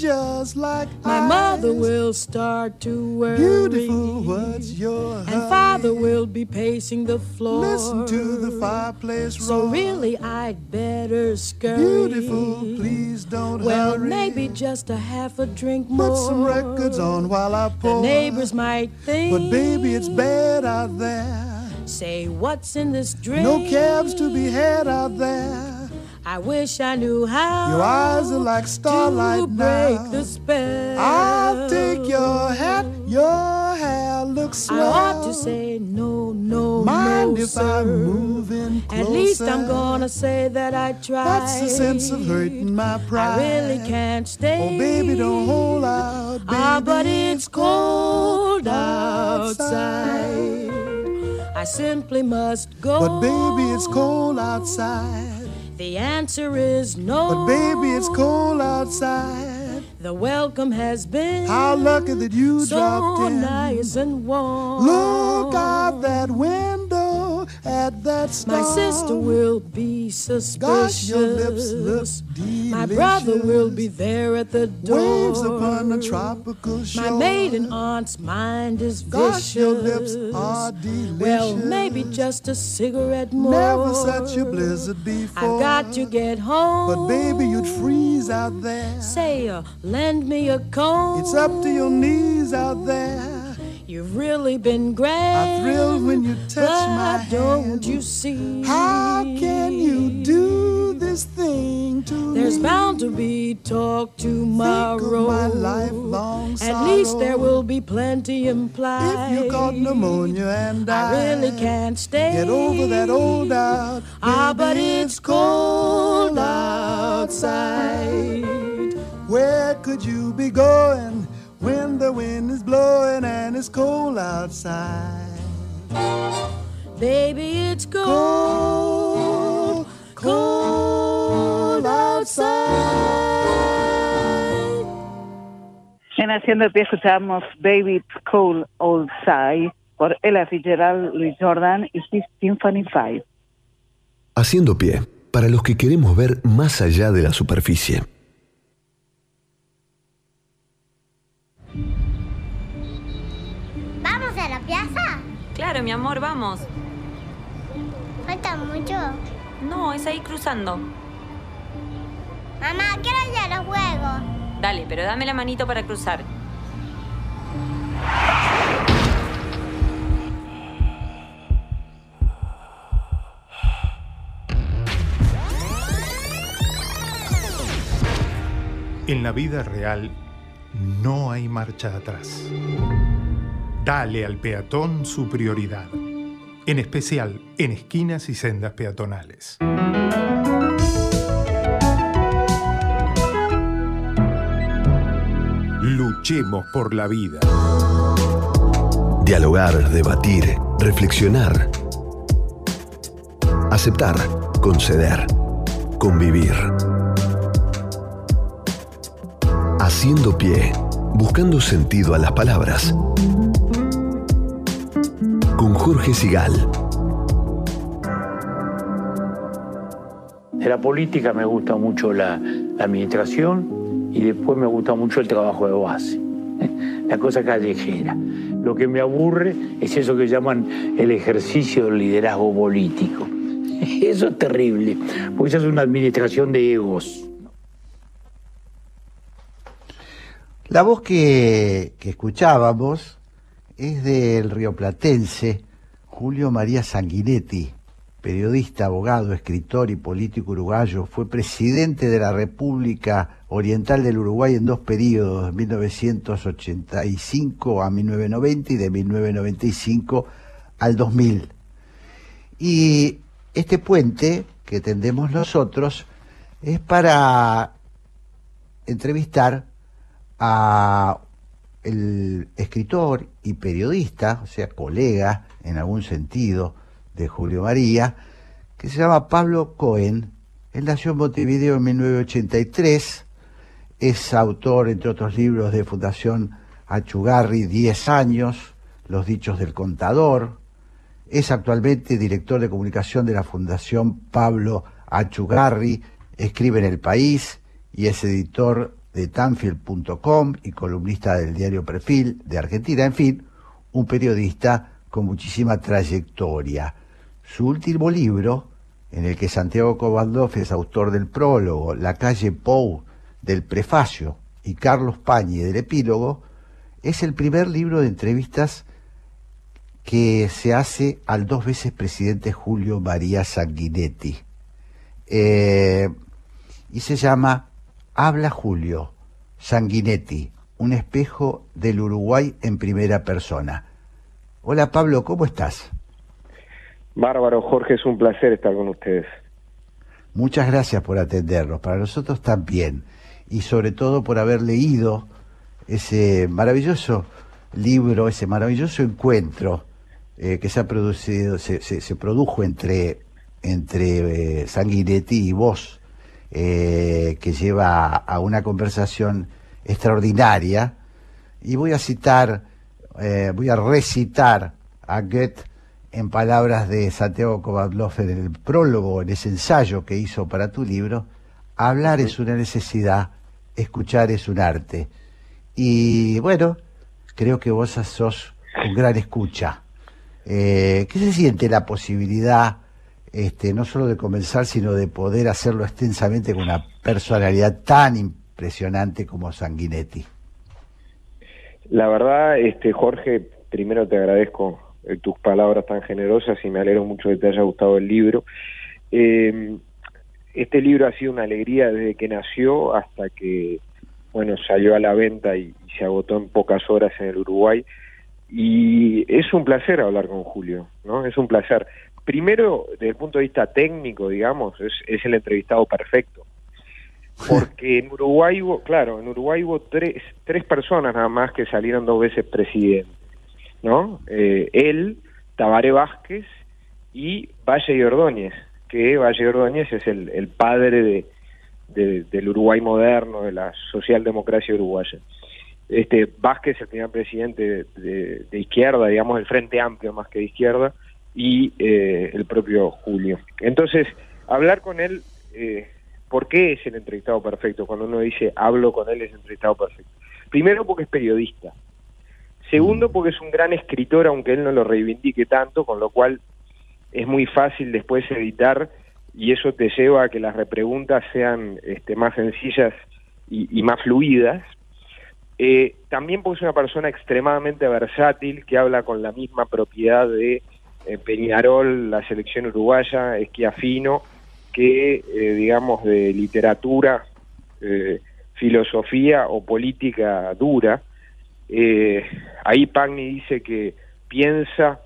just like My ice. mother will start to worry. Beautiful, what's your And father will be pacing the floor. Listen to the fireplace So roar. really, I'd better scurry. Beautiful, please don't Well, hurry. maybe just a half a drink more. Put some records on while I pour. The neighbors might think. But baby, it's bad out there. Say, what's in this drink? No cabs to be had out there. I wish I knew how. Your eyes are like starlight to break now. the spell. I'll take your hat, your hair looks I ought to say no, no, Mind no, if sir. I'm moving closer? At least I'm gonna say that I tried. That's the sense of hurting my pride. I really can't stay. Oh, baby, don't hold out. Ah, but it's cold outside. outside. I simply must go. But baby, it's cold outside. The answer is no. But baby, it's cold outside. The welcome has been How lucky that you so dropped in. So nice and warm. Look out that window at that star. My sister will be suspicious. Gosh, your lips look delicious. My brother will be there at the door. Waves upon a tropical shore. My maiden aunt's mind is vicious. Gosh, your lips are delicious. Well, maybe just a cigarette more. Never such a blizzard before. I've got to get home. But baby, you'd freeze out there. Say, uh, lend me a comb. It's up to your knees out there. You've really been great. I thrill when you touch but my don't you see? How can you do this thing to There's me? bound to be talk tomorrow. my lifelong sorrow. At least there will be plenty implied. If you got pneumonia and I I really can't stay. Get over that old doubt. Ah, but it's cold outside. Where could you be going when the wind is blowing and it's cold outside? Baby, it's Cold, cold outside. En Haciendo Pie escuchamos Baby It's Cold Outside por Ella Fitzgerald, Louis Jordan y His Symphony 5. Haciendo pie, para los que queremos ver más allá de la superficie. Claro, mi amor, vamos. ¿Falta mucho? No, es ahí cruzando. Mamá, quiero ir a los juegos. Dale, pero dame la manito para cruzar. En la vida real no hay marcha atrás. Dale al peatón su prioridad, en especial en esquinas y sendas peatonales. Luchemos por la vida. Dialogar, debatir, reflexionar. Aceptar, conceder, convivir. Haciendo pie, buscando sentido a las palabras. Con Jorge Sigal. De la política me gusta mucho la, la administración y después me gusta mucho el trabajo de base, la cosa callejera. Lo que me aburre es eso que llaman el ejercicio del liderazgo político. Eso es terrible, porque esa es una administración de egos. La voz que, que escuchábamos es del rioplatense Julio María Sanguinetti, periodista, abogado, escritor y político uruguayo. Fue presidente de la República Oriental del Uruguay en dos periodos, de 1985 a 1990 y de 1995 al 2000. Y este puente que tendemos nosotros es para entrevistar a el escritor y periodista, o sea, colega en algún sentido de Julio María, que se llama Pablo Cohen. Él nació en Montevideo en 1983, es autor, entre otros libros, de Fundación Achugarri, 10 años, Los Dichos del Contador. Es actualmente director de comunicación de la Fundación Pablo Achugarri, escribe en El País y es editor de Tanfield.com y columnista del diario Perfil de Argentina. En fin, un periodista con muchísima trayectoria. Su último libro, en el que Santiago Cobaldov es autor del prólogo, La calle Pou del prefacio y Carlos Pañi del epílogo, es el primer libro de entrevistas que se hace al dos veces presidente Julio María Sanguinetti. Eh, y se llama Habla Julio Sanguinetti, un espejo del Uruguay en primera persona. Hola Pablo, ¿cómo estás? Bárbaro, Jorge, es un placer estar con ustedes. Muchas gracias por atendernos, para nosotros también, y sobre todo por haber leído ese maravilloso libro, ese maravilloso encuentro eh, que se ha producido, se, se, produjo entre, entre eh, Sanguinetti y vos, eh, que lleva a una conversación extraordinaria. Y voy a citar, voy a recitar a Goethe en palabras de Santiago Kovadlov en el prólogo, en ese ensayo que hizo para tu libro, hablar es una necesidad, escuchar es un arte. Y bueno, creo que vos sos un gran escucha. Eh, ¿Qué se siente la posibilidad, este, no solo de comenzar, sino de poder hacerlo extensamente con una personalidad tan impresionante como Sanguinetti? La verdad, este, Jorge, primero te agradezco eh, tus palabras tan generosas y me alegro mucho que te haya gustado el libro. Eh, este libro ha sido una alegría desde que nació hasta que, bueno, salió a la venta y, se agotó en pocas horas en el Uruguay. Y es un placer hablar con Julio, ¿no? Es un placer. Primero, desde el punto de vista técnico, digamos, es, es el entrevistado perfecto. Porque en Uruguay hubo, claro, en Uruguay hubo tres, tres personas nada más que salieron dos veces presidente. ¿no? Eh, él, Tabaré Vázquez y Valle y Ordóñez, que Valle y Ordóñez es el, padre de, del Uruguay moderno, de la socialdemocracia uruguaya. Este Vázquez, el primer presidente de, izquierda, digamos, el Frente Amplio más que de izquierda, y eh, el propio Julio. Entonces, hablar con él, eh, ¿por qué es el entrevistado perfecto? Cuando uno dice hablo con él es el entrevistado perfecto. Primero porque es periodista, Segundo, porque es un gran escritor, aunque él no lo reivindique tanto, con lo cual es muy fácil después editar y eso te lleva a que las repreguntas sean este, más sencillas y, más fluidas. Eh, también porque es una persona extremadamente versátil que habla con la misma propiedad de Peñarol, la selección uruguaya, Esquiafino, que eh, digamos de literatura, filosofía o política dura. Eh, ahí Pagni dice que piensa,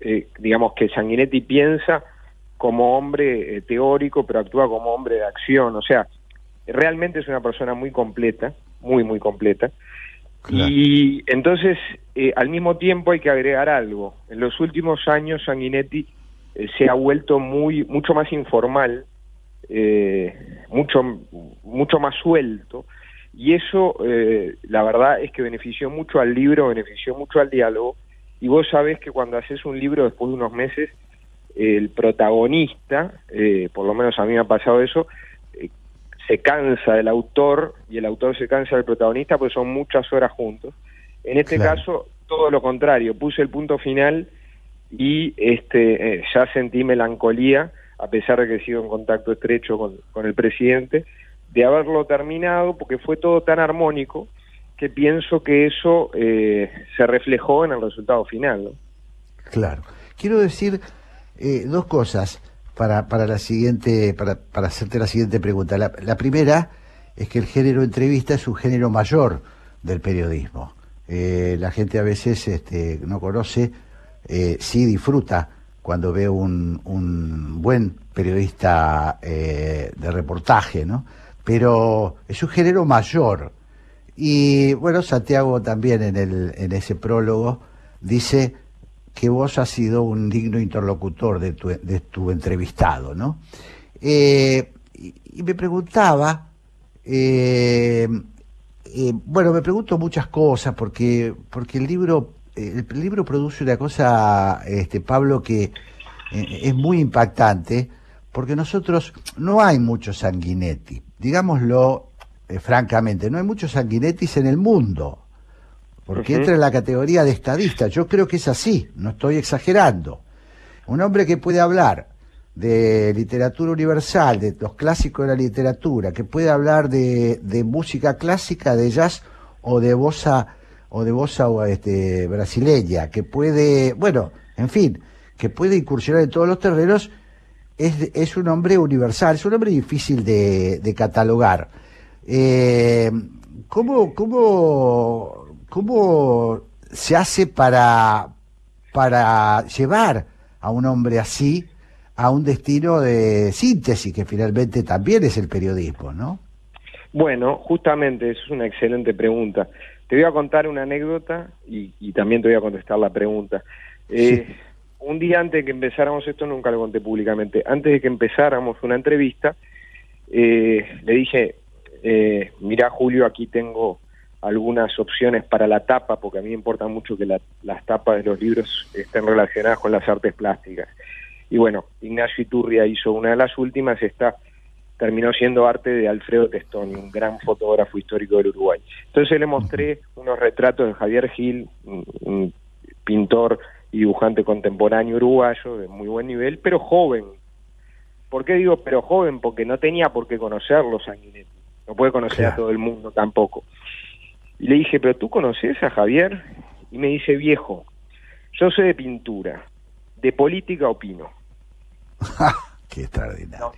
eh, digamos que Sanguinetti piensa como hombre eh, teórico, pero actúa como hombre de acción. O sea, realmente es una persona muy completa, muy, muy completa. Y entonces, al mismo tiempo hay que agregar algo. En los últimos años Sanguinetti se ha vuelto muy, mucho más informal, mucho, mucho más suelto y eso, eh, la verdad, es que benefició mucho al libro, benefició mucho al diálogo. Y vos sabés que cuando haces un libro después de unos meses, el protagonista, eh, por lo menos a mí me ha pasado eso, eh, se cansa del autor y el autor se cansa del protagonista porque son muchas horas juntos. En este caso, todo lo contrario, puse el punto final y este ya sentí melancolía, a pesar de que he sido en contacto estrecho con, con el presidente, de haberlo terminado porque fue todo tan armónico que pienso que eso eh, se reflejó en el resultado final. Claro. Quiero decir eh, dos cosas para, para la siguiente, para, para hacerte la siguiente pregunta. La, primera es que el género entrevista es un género mayor del periodismo. Eh, la gente a veces este, no conoce, sí disfruta cuando ve un, un buen periodista de reportaje, ¿no? pero es un género mayor. Y bueno, Santiago también en, el, en ese prólogo dice que vos has sido un digno interlocutor de tu, de tu entrevistado, ¿no? Eh, y, me preguntaba, Eh, eh, bueno, me pregunto muchas cosas porque, porque el libro, eh, el libro produce una cosa, este, Pablo, que eh, es muy impactante, porque nosotros no hay muchos sanguinetti, digámoslo francamente, no hay muchos sanguinettis en el mundo, porque entra en la categoría de estadista. Yo creo que es así, no estoy exagerando. Un hombre que puede hablar de literatura universal, de los clásicos de la literatura, que puede hablar de, de música clásica, de jazz o de bossa o de bossa o, este, brasileña, que puede, bueno, en fin, que puede incursionar en todos los terrenos, es, es un hombre universal, es un hombre difícil de, de catalogar. Eh, ¿cómo, cómo, ¿Cómo se hace para, para llevar a un hombre así a un destino de síntesis, que finalmente también es el periodismo, ¿no? Bueno, justamente, eso es una excelente pregunta. Te voy a contar una anécdota y, y también te voy a contestar la pregunta. Eh, Un día antes de que empezáramos esto, nunca lo conté públicamente, antes de que empezáramos una entrevista, eh, le dije, eh, mira Julio, aquí tengo algunas opciones para la tapa, porque a mí me importa mucho que la- las tapas de los libros estén relacionadas con las artes plásticas. Y bueno, Ignacio Iturria hizo una de las últimas, esta terminó siendo arte de Alfredo Testoni, un gran fotógrafo histórico del Uruguay. Entonces le mostré unos retratos de Javier Gil, un, un pintor y dibujante contemporáneo uruguayo de muy buen nivel, pero joven. ¿Por qué digo pero joven? Porque no tenía por qué conocerlo Sanguinetti. No puede conocer a todo el mundo tampoco. Y le dije, pero tú conoces a Javier? Y me dice, viejo, yo sé de pintura, de política opino. Qué extraordinario.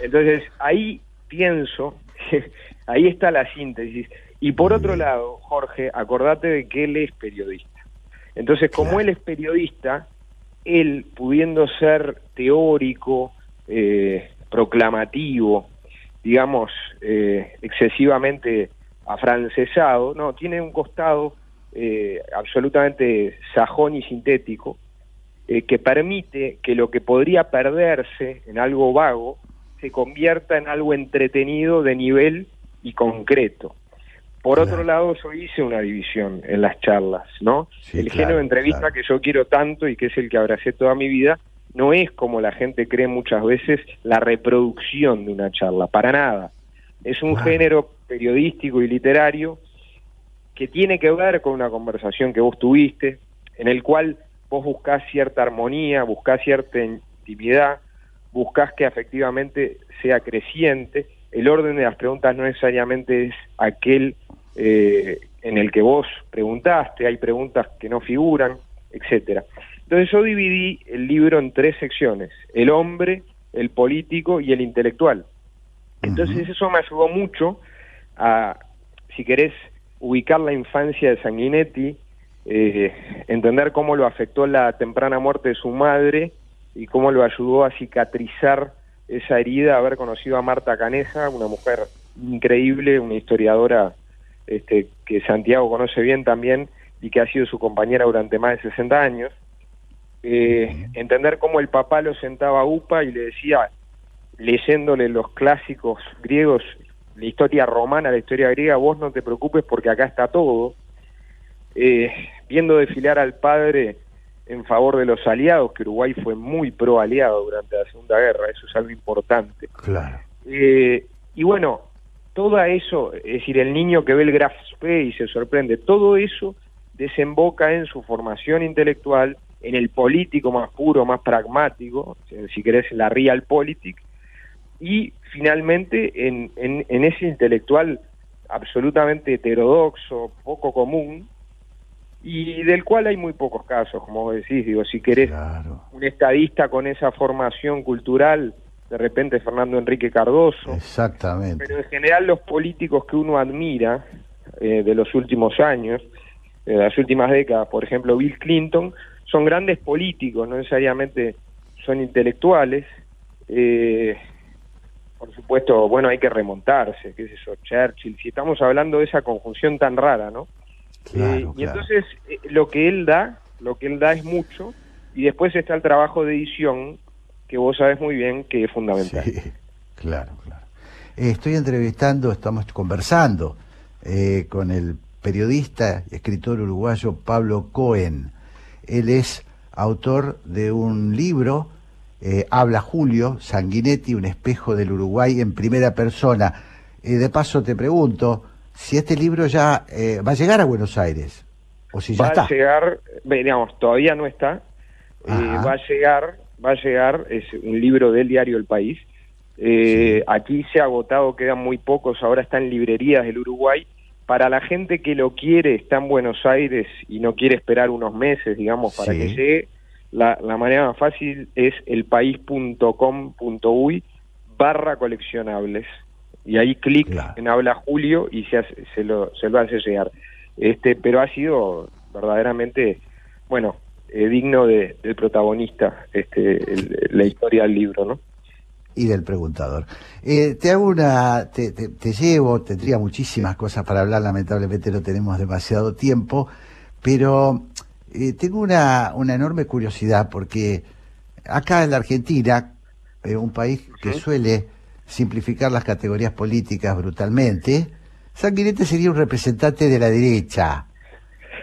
Entonces, ahí pienso, ahí está la síntesis. Y por otro lado, Jorge, acordate de que él es periodista. Entonces, como él es periodista, él pudiendo ser teórico, eh, proclamativo, digamos, eh, excesivamente afrancesado, no, tiene un costado eh, absolutamente sajón y sintético, eh, que permite que lo que podría perderse en algo vago se convierta en algo entretenido de nivel y concreto. Por otro lado, yo hice una división en las charlas, ¿no? Sí, el claro, género de entrevista claro. que yo quiero tanto y que es el que abracé toda mi vida, no es como la gente cree muchas veces la reproducción de una charla, para nada. Es un género periodístico y literario que tiene que ver con una conversación que vos tuviste, en el cual vos buscás cierta armonía, buscás cierta intimidad, buscás que efectivamente sea creciente. El orden de las preguntas no necesariamente es aquel eh, en el que vos preguntaste, hay preguntas que no figuran, etcétera. Entonces yo dividí el libro en tres secciones, el hombre, el político y el intelectual. Entonces eso me ayudó mucho a, si querés, ubicar la infancia de Sanguinetti, eh, entender cómo lo afectó la temprana muerte de su madre y cómo lo ayudó a cicatrizar esa herida, haber conocido a Marta Caneja, una mujer increíble, una historiadora este, que Santiago conoce bien también y que ha sido su compañera durante más de 60 años. Eh, entender cómo el papá lo sentaba a UPA y le decía, leyéndole los clásicos griegos, la historia romana, la historia griega, vos no te preocupes porque acá está todo. Eh, viendo desfilar al padre en favor de los aliados, que Uruguay fue muy pro aliado durante la Segunda Guerra, eso es algo importante. Claro. Eh, y bueno, todo eso, es decir, el niño que ve el Graf Spee y se sorprende, todo eso desemboca en su formación intelectual, en el político más puro, más pragmático, si querés, la realpolitik, y finalmente en, en, en ese intelectual absolutamente heterodoxo, poco común, y del cual hay muy pocos casos, como vos decís, digo, si querés un estadista con esa formación cultural, de repente Fernando Enrique Cardoso, Exactamente. pero en general los políticos que uno admira eh, de los últimos años, de las últimas décadas, por ejemplo Bill Clinton, son grandes políticos, no necesariamente son intelectuales. Eh, por supuesto, bueno, hay que remontarse, qué es eso, Churchill, si estamos hablando de esa conjunción tan rara, ¿no? Eh, y entonces eh, lo que él da, lo que él da es mucho, y después está el trabajo de edición, que vos sabes muy bien que es fundamental. Claro, claro. Eh, estoy entrevistando, estamos conversando eh, con el periodista y escritor uruguayo Pablo Cohen. Él es autor de un libro, eh, Habla Julio, Sanguinetti, un espejo del Uruguay en primera persona. Eh, de paso te pregunto si este libro ya eh, va a llegar a Buenos Aires o si ya va está. a llegar, digamos, todavía no está, va a llegar, va a llegar, es un libro del diario El País. Aquí se ha agotado, quedan muy pocos, ahora está en librerías del Uruguay. Para la gente que lo quiere, está en Buenos Aires y no quiere esperar unos meses, digamos, para Sí. que llegue, la, la manera más fácil es elpaís.com.uy barra coleccionables. Y ahí clic en Habla Julio y se, hace- se, lo, se lo hace llegar. Este, pero ha sido verdaderamente, bueno, eh, digno de, del protagonista este, el- la historia del libro, ¿no? y del preguntador. Eh, te hago una, te, te- te llevo, tendría muchísimas cosas para hablar, lamentablemente no tenemos demasiado tiempo, pero eh, tengo una, una enorme curiosidad porque acá en la Argentina, eh, un país que suele simplificar las categorías políticas brutalmente, Sanguinete sería un representante de la derecha.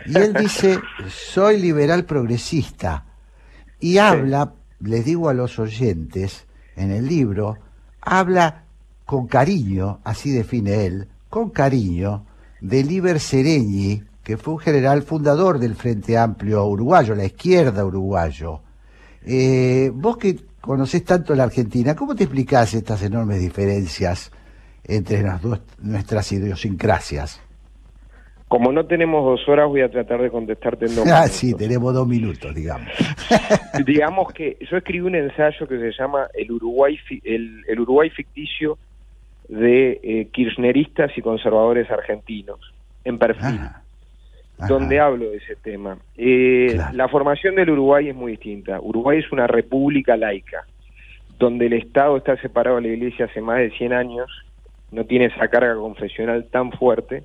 Y él dice, soy liberal progresista. Y habla, les digo a los oyentes, en el libro, habla con cariño, así define él, con cariño, de Liber Seregni, que fue un general fundador del Frente Amplio Uruguayo, la izquierda uruguayo. Eh, vos que conocés tanto la Argentina, ¿cómo te explicás estas enormes diferencias entre las dos, nuestras idiosincrasias? Como no tenemos dos horas, voy a tratar de contestarte en dos Ah, sí, tenemos dos minutos, digamos. Digamos que yo escribí un ensayo que se llama El Uruguay, el Uruguay ficticio de eh, kirchneristas y conservadores argentinos, en perfil, donde hablo de ese tema. Eh, La formación del Uruguay es muy distinta. Uruguay es una república laica, donde el Estado está separado de la Iglesia hace más de 100 años, no tiene esa carga confesional tan fuerte,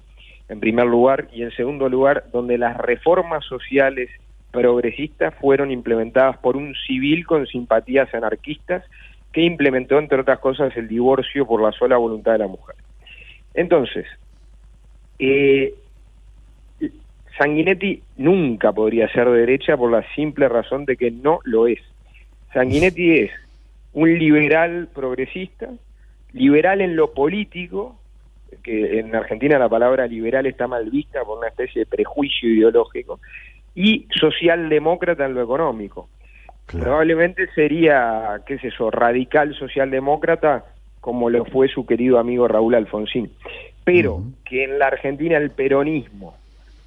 en primer lugar, y en segundo lugar, donde las reformas sociales progresistas fueron implementadas por un civil con simpatías anarquistas que implementó, entre otras cosas, el divorcio por la sola voluntad de la mujer. Entonces, eh, Sanguinetti nunca podría ser de derecha por la simple razón de que no lo es. Sanguinetti es un liberal progresista, liberal en lo político, que en Argentina la palabra liberal está mal vista por una especie de prejuicio ideológico, y socialdemócrata en lo económico. Probablemente sería, qué sé yo, radical socialdemócrata como lo fue su querido amigo Raúl Alfonsín. Pero que en la Argentina el peronismo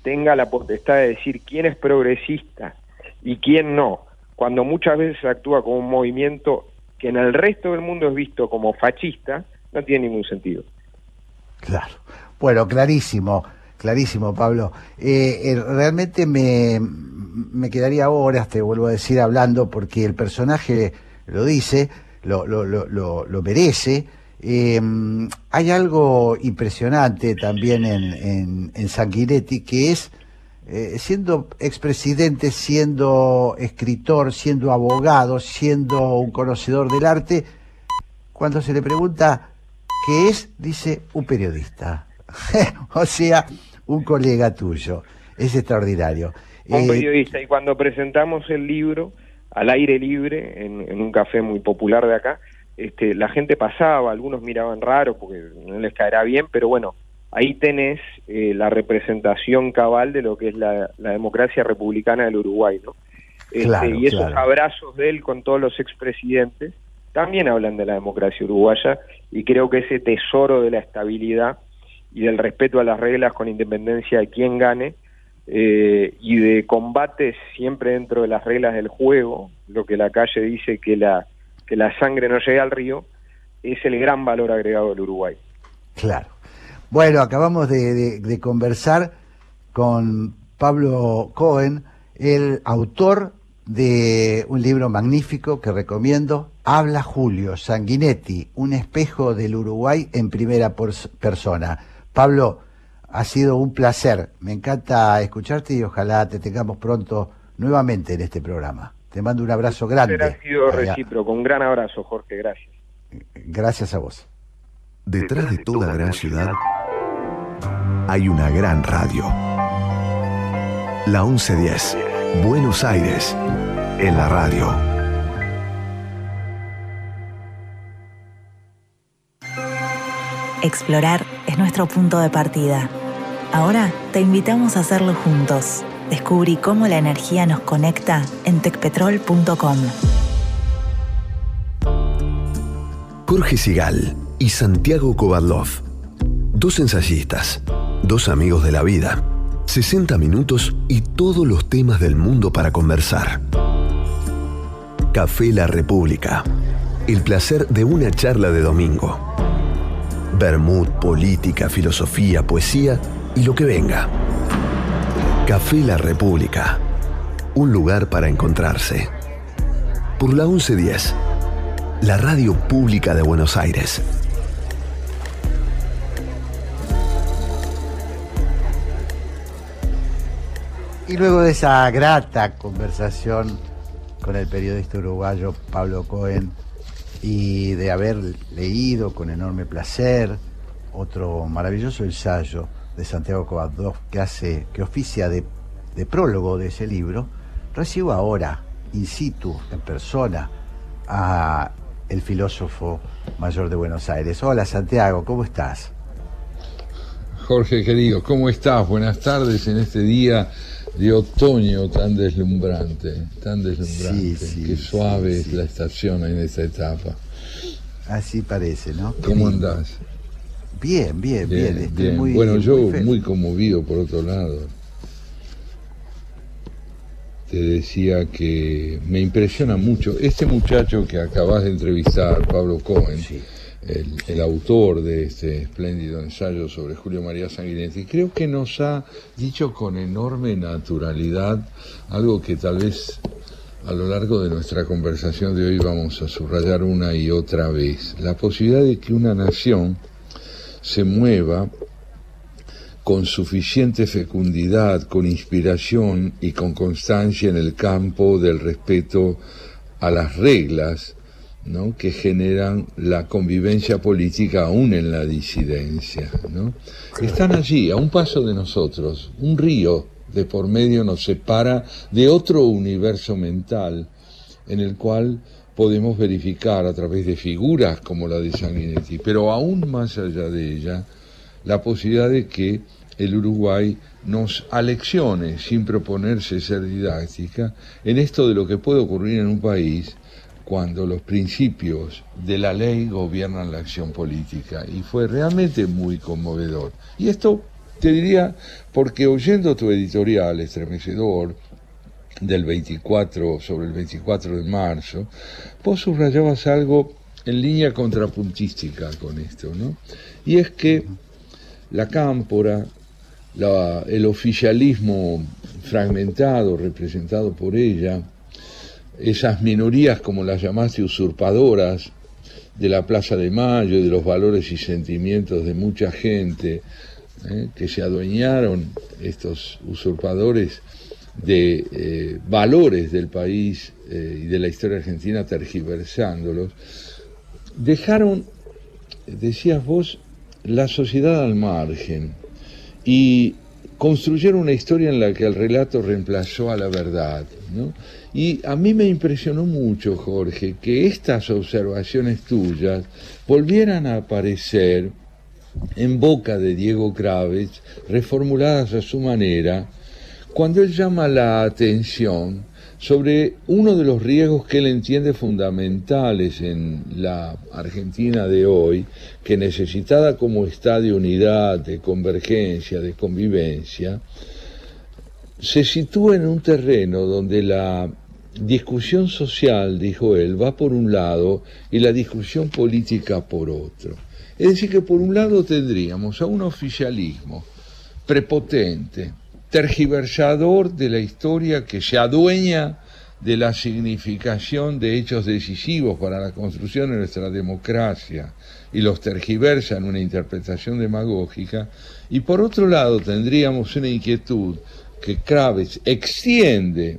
tenga la potestad de decir quién es progresista y quién no, cuando muchas veces actúa como un movimiento que en el resto del mundo es visto como fascista, no tiene ningún sentido. Claro. Bueno, clarísimo, clarísimo, Pablo. Eh, eh, realmente me, me quedaría horas, te vuelvo a decir, hablando, porque el personaje lo dice, lo, lo, lo, lo, lo merece. Eh, hay algo impresionante también en, en, en Sanguinetti, que es, eh, siendo expresidente, siendo escritor, siendo abogado, siendo un conocedor del arte, cuando se le pregunta qué es, dice un periodista. o sea, un colega tuyo. Es extraordinario. Un Eh, periodista, y cuando presentamos el libro al aire libre, en, en un café muy popular de acá, este, la gente pasaba, algunos miraban raro porque no les caerá bien, pero bueno, ahí tenés eh, la representación cabal de lo que es la, la democracia republicana del Uruguay, ¿no? Este, Claro, y esos claro. abrazos de él con todos los expresidentes también hablan de la democracia uruguaya y creo que ese tesoro de la estabilidad y del respeto a las reglas con independencia de quién gane eh, y de combates siempre dentro de las reglas del juego, lo que la calle dice que la, que la sangre no llega al río, es el gran valor agregado del Uruguay. Claro. Bueno, acabamos de, de- conversar con Pablo Cohen, el autor de un libro magnífico que recomiendo, Habla Julio Sanguinetti, un espejo del Uruguay en primera persona. Pablo, ha sido un placer. Me encanta escucharte y ojalá te tengamos pronto nuevamente en este programa. Te mando un abrazo grande. Ha sido Allá. recíproco. Un gran abrazo, Jorge. Gracias. Gracias a vos. Detrás de toda gran ciudad hay una gran radio. La 1110, Buenos Aires, en la radio. Explorar es nuestro punto de partida. Ahora te invitamos a hacerlo juntos. Descubrí cómo la energía nos conecta en tecpetrol.com. Jorge Sigal y Santiago Kovadlov. Dos ensayistas, dos amigos de la vida. 60 minutos y todos los temas del mundo para conversar. Café La República. El placer de una charla de domingo. Bermud, política, filosofía, poesía y lo que venga. Café La República. Un lugar para encontrarse. Por la 1110. La radio pública de Buenos Aires. Y luego de esa grata conversación con el periodista uruguayo Pablo Cohen y de haber leído con enorme placer otro maravilloso ensayo de Santiago Kovadov que hace, que oficia de, de prólogo de ese libro, recibo ahora, in situ, en persona, a el filósofo mayor de Buenos Aires. Hola Santiago, ¿cómo estás? Jorge querido, ¿cómo estás? Buenas tardes en este día de otoño tan deslumbrante, tan deslumbrante. Sí, sí, Qué suave sí, es la estación en esta etapa. Así parece, ¿no? ¿Cómo andás? Bien, bien, bien. estoy bien. muy- bueno, yo muy conmovido por otro lado. Te decía que me impresiona mucho este muchacho que acabas de entrevistar, Pablo Cohen, el, el autor de este espléndido ensayo sobre Julio María Sanguinetti, creo que nos ha dicho con enorme naturalidad algo que tal vez a lo largo de nuestra conversación de hoy vamos a subrayar una y otra vez. La posibilidad de que una nación se mueva con suficiente fecundidad, con inspiración y con constancia en el campo del respeto a las reglas ¿no? que generan la convivencia política aún en la disidencia. ¿no? Están allí, a un paso de nosotros, un río de por medio nos separa de otro universo mental en el cual podemos verificar a través de figuras como la de Sanguinetti, pero aún más allá de ella, la posibilidad de que el Uruguay nos aleccione, sin proponerse ser didáctica, en esto de lo que puede ocurrir en un país cuando los principios de la ley gobiernan la acción política. Y fue realmente muy conmovedor. Y esto te diría, porque oyendo tu editorial estremecedor, del 24, sobre el 24 de marzo, vos subrayabas algo en línea contrapuntística con esto, ¿no? Y es que la cámpora, el oficialismo fragmentado, representado por ella, esas minorías, como las llamaste, usurpadoras de la Plaza de Mayo y de los valores y sentimientos de mucha gente, ¿eh? que se adueñaron estos usurpadores de eh, valores del país eh, y de la historia argentina tergiversándolos, dejaron, decías vos, la sociedad al margen y construyeron una historia en la que el relato reemplazó a la verdad. ¿no? Y a mí me impresionó mucho, Jorge, que estas observaciones tuyas volvieran a aparecer en boca de Diego Kravitz, reformuladas a su manera, cuando él llama la atención sobre uno de los riesgos que él entiende fundamentales en la Argentina de hoy, que necesitada como está de unidad, de convergencia, de convivencia, se sitúa en un terreno donde la discusión social, dijo él, va por un lado y la discusión política por otro. Es decir, que por un lado tendríamos a un oficialismo prepotente, tergiversador de la historia que se adueña de la significación de hechos decisivos para la construcción de nuestra democracia y los tergiversa en una interpretación demagógica, y por otro lado tendríamos una inquietud que Kravitz extiende,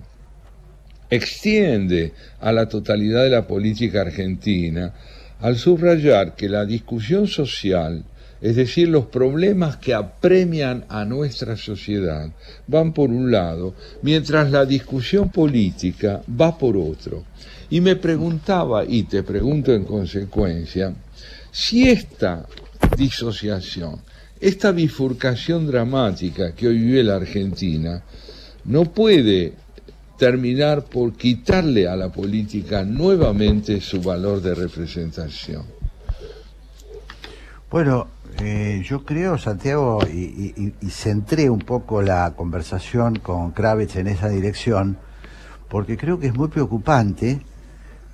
extiende a la totalidad de la política argentina, al subrayar que la discusión social, es decir, los problemas que apremian a nuestra sociedad, van por un lado, mientras la discusión política va por otro. Y me preguntaba, y te pregunto en consecuencia, si esta disociación, esta bifurcación dramática que hoy vive la Argentina, no puede terminar por quitarle a la política nuevamente su valor de representación. Bueno, eh, yo creo, Santiago, y, centré un poco la conversación con Kravitz en esa dirección, porque creo que es muy preocupante,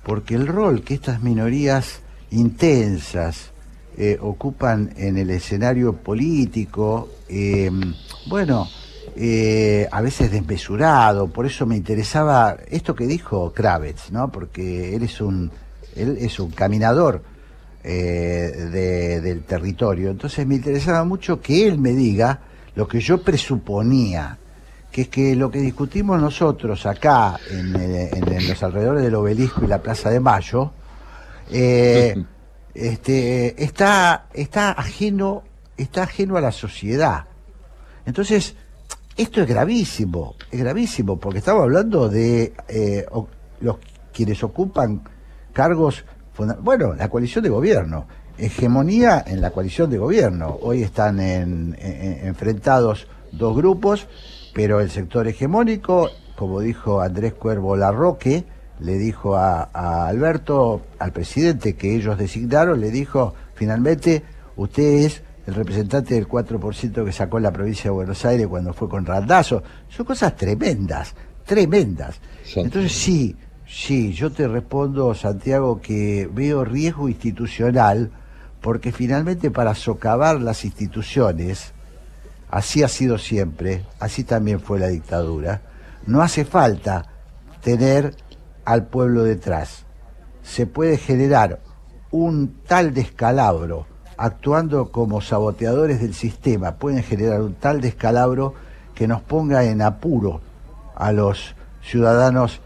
porque el rol que estas minorías intensas eh, ocupan en el escenario político, eh, bueno, eh, a veces desmesurado, por eso me interesaba esto que dijo Kravitz, ¿no? Porque él es un, él es un caminador eh, de- del territorio, entonces me interesaba mucho que él me diga lo que yo presuponía, que es que lo que discutimos nosotros acá en, eh, en- en los alrededores del obelisco y la Plaza de Mayo, eh, este, está, está ajeno, está ajeno a la sociedad. Entonces, esto es gravísimo, es gravísimo, porque estamos hablando de eh, los quienes ocupan cargos, bueno, la coalición de gobierno, hegemonía en la coalición de gobierno. Hoy están en- en- enfrentados dos grupos, pero el sector hegemónico, como dijo Andrés Cuervo Larroque, le dijo a, a Alberto, al presidente que ellos designaron, le dijo, finalmente, usted es el representante del 4% que sacó la provincia de Buenos Aires cuando fue con Randazzo. Son cosas tremendas, tremendas. Entonces sí, sí, yo te respondo, Santiago, que veo riesgo institucional, porque finalmente para socavar las instituciones, así ha sido siempre, así también fue la dictadura, no hace falta tener al pueblo detrás. Se puede generar un tal descalabro, actuando como saboteadores del sistema, pueden generar un tal descalabro que nos ponga en apuro a los ciudadanos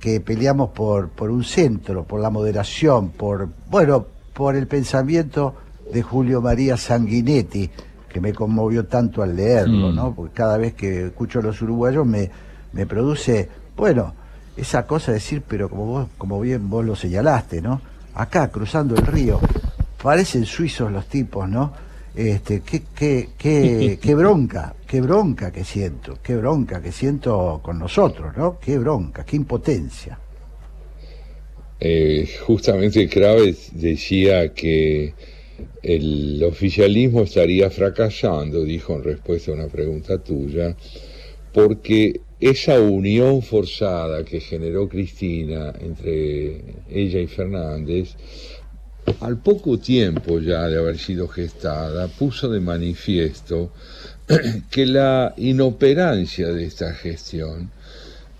que peleamos por, por un centro, por la moderación, por, bueno, por el pensamiento de Julio María Sanguinetti, que me conmovió tanto al leerlo, Mm. ¿no? Porque cada vez que escucho a los uruguayos me, me produce, bueno, esa cosa de decir, pero como vos, como bien vos lo señalaste, ¿no? Acá, cruzando el río, parecen suizos los tipos, ¿no? Este, qué, qué, qué, qué bronca, qué bronca que siento, qué bronca que siento con nosotros, ¿no? Qué bronca, qué impotencia. Eh, justamente Kraves decía que el oficialismo estaría fracasando, dijo en respuesta a una pregunta tuya, porque esa unión forzada que generó Cristina entre ella y Fernández, al poco tiempo ya de haber sido gestada, puso de manifiesto que la inoperancia de esta gestión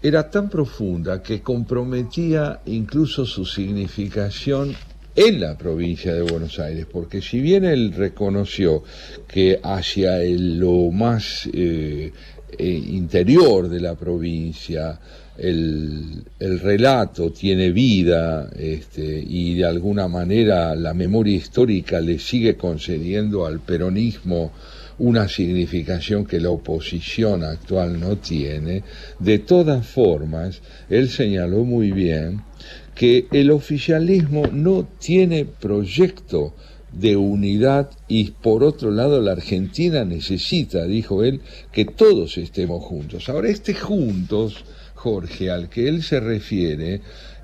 era tan profunda que comprometía incluso su significación en la provincia de Buenos Aires, porque si bien él reconoció que hacia el- lo más eh, eh, interior de la provincia el, el relato tiene vida este, y de alguna manera la memoria histórica le sigue concediendo al peronismo una significación que la oposición actual no tiene, de todas formas, él señaló muy bien que el oficialismo no tiene proyecto de unidad y por otro lado la Argentina necesita, dijo él, que todos estemos juntos. Ahora, este juntos, Jorge, al que él se refiere,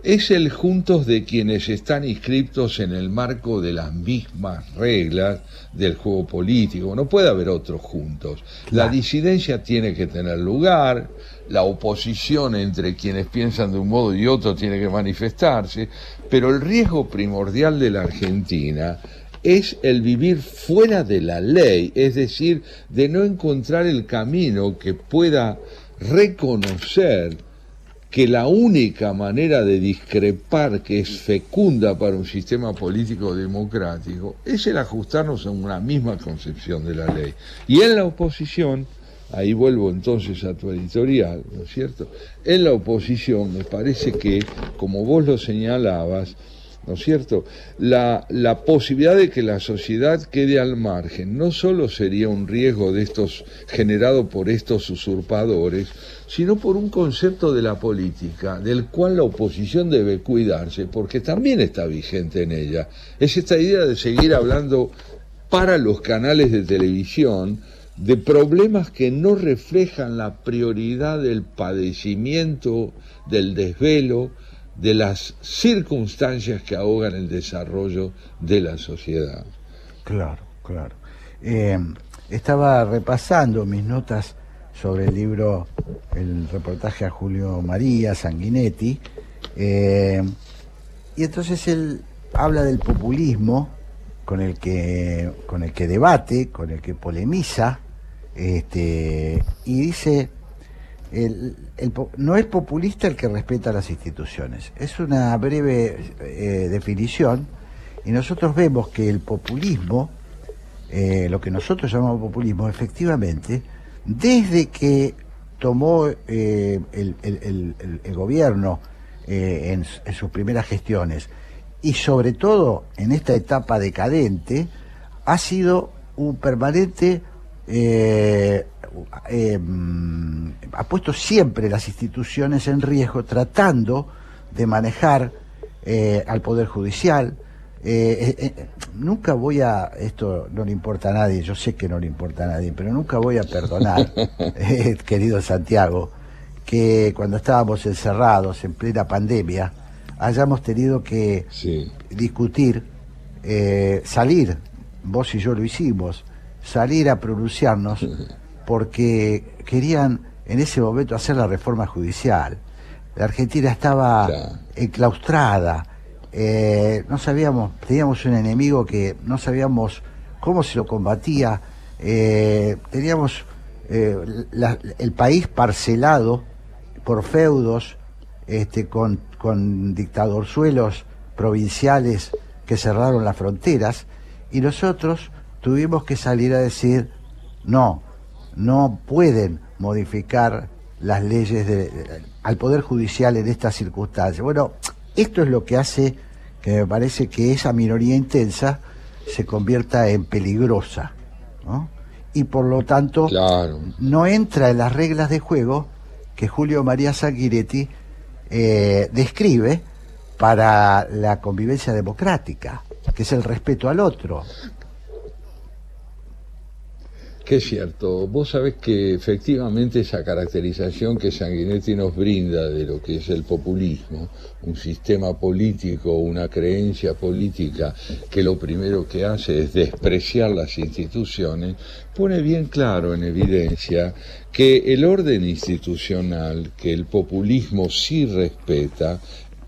es el juntos de quienes están inscriptos en el marco de las mismas reglas del juego político. No puede haber otros juntos. La disidencia tiene que tener lugar, la oposición entre quienes piensan de un modo y otro tiene que manifestarse, pero el riesgo primordial de la Argentina es el vivir fuera de la ley, es decir, de no encontrar el camino que pueda reconocer que la única manera de discrepar que es fecunda para un sistema político democrático es el ajustarnos a una misma concepción de la ley. Y en la oposición, ahí vuelvo entonces a tu editorial, ¿no es cierto? En la oposición me parece que, como vos lo señalabas, ¿no es cierto? La, la posibilidad de que la sociedad quede al margen no solo sería un riesgo de estos generado por estos usurpadores, sino por un concepto de la política, del cual la oposición debe cuidarse, porque también está vigente en ella. Es esta idea de seguir hablando para los canales de televisión de problemas que no reflejan la prioridad del padecimiento, del desvelo, de las circunstancias que ahogan el desarrollo de la sociedad. Claro, claro. Eh, estaba repasando mis notas sobre el libro, el reportaje a Julio María Sanguinetti, eh, y entonces él habla del populismo con el que, con el que debate, con el que polemiza, este, y dice no es populista el que respeta las instituciones. Es una breve eh, definición y nosotros vemos que el populismo, eh, lo que nosotros llamamos populismo, efectivamente, desde que tomó eh, el, gobierno en, sus primeras gestiones y sobre todo en esta etapa decadente, ha sido un permanente ha puesto siempre las instituciones en riesgo tratando de manejar eh, al Poder Judicial. Eh, nunca voy a, esto no le importa a nadie, yo sé que no le importa a nadie, pero nunca voy a perdonar, querido Santiago, que cuando estábamos encerrados en plena pandemia hayamos tenido que discutir, salir, vos y yo lo hicimos, salir a pronunciarnos porque querían en ese momento hacer la reforma judicial. La Argentina estaba enclaustrada, eh, no sabíamos, teníamos un enemigo que no sabíamos cómo se lo combatía, eh, teníamos eh, el país parcelado por feudos, este, con, con dictadorzuelos provinciales que cerraron las fronteras, y nosotros tuvimos que salir a decir, no, no pueden modificar las leyes de, al Poder Judicial en estas circunstancias. Bueno, esto es lo que hace que me parece que esa minoría intensa se convierta en peligrosa, ¿no? Y por lo tanto no entra en las reglas de juego que Julio María Sanguinetti eh, describe para la convivencia democrática, que es el respeto al otro. Que es cierto, vos sabés que efectivamente esa caracterización que Sanguinetti nos brinda de lo que es el populismo, un sistema político, una creencia política que lo primero que hace es despreciar las instituciones, pone bien claro en evidencia que el orden institucional que el populismo sí respeta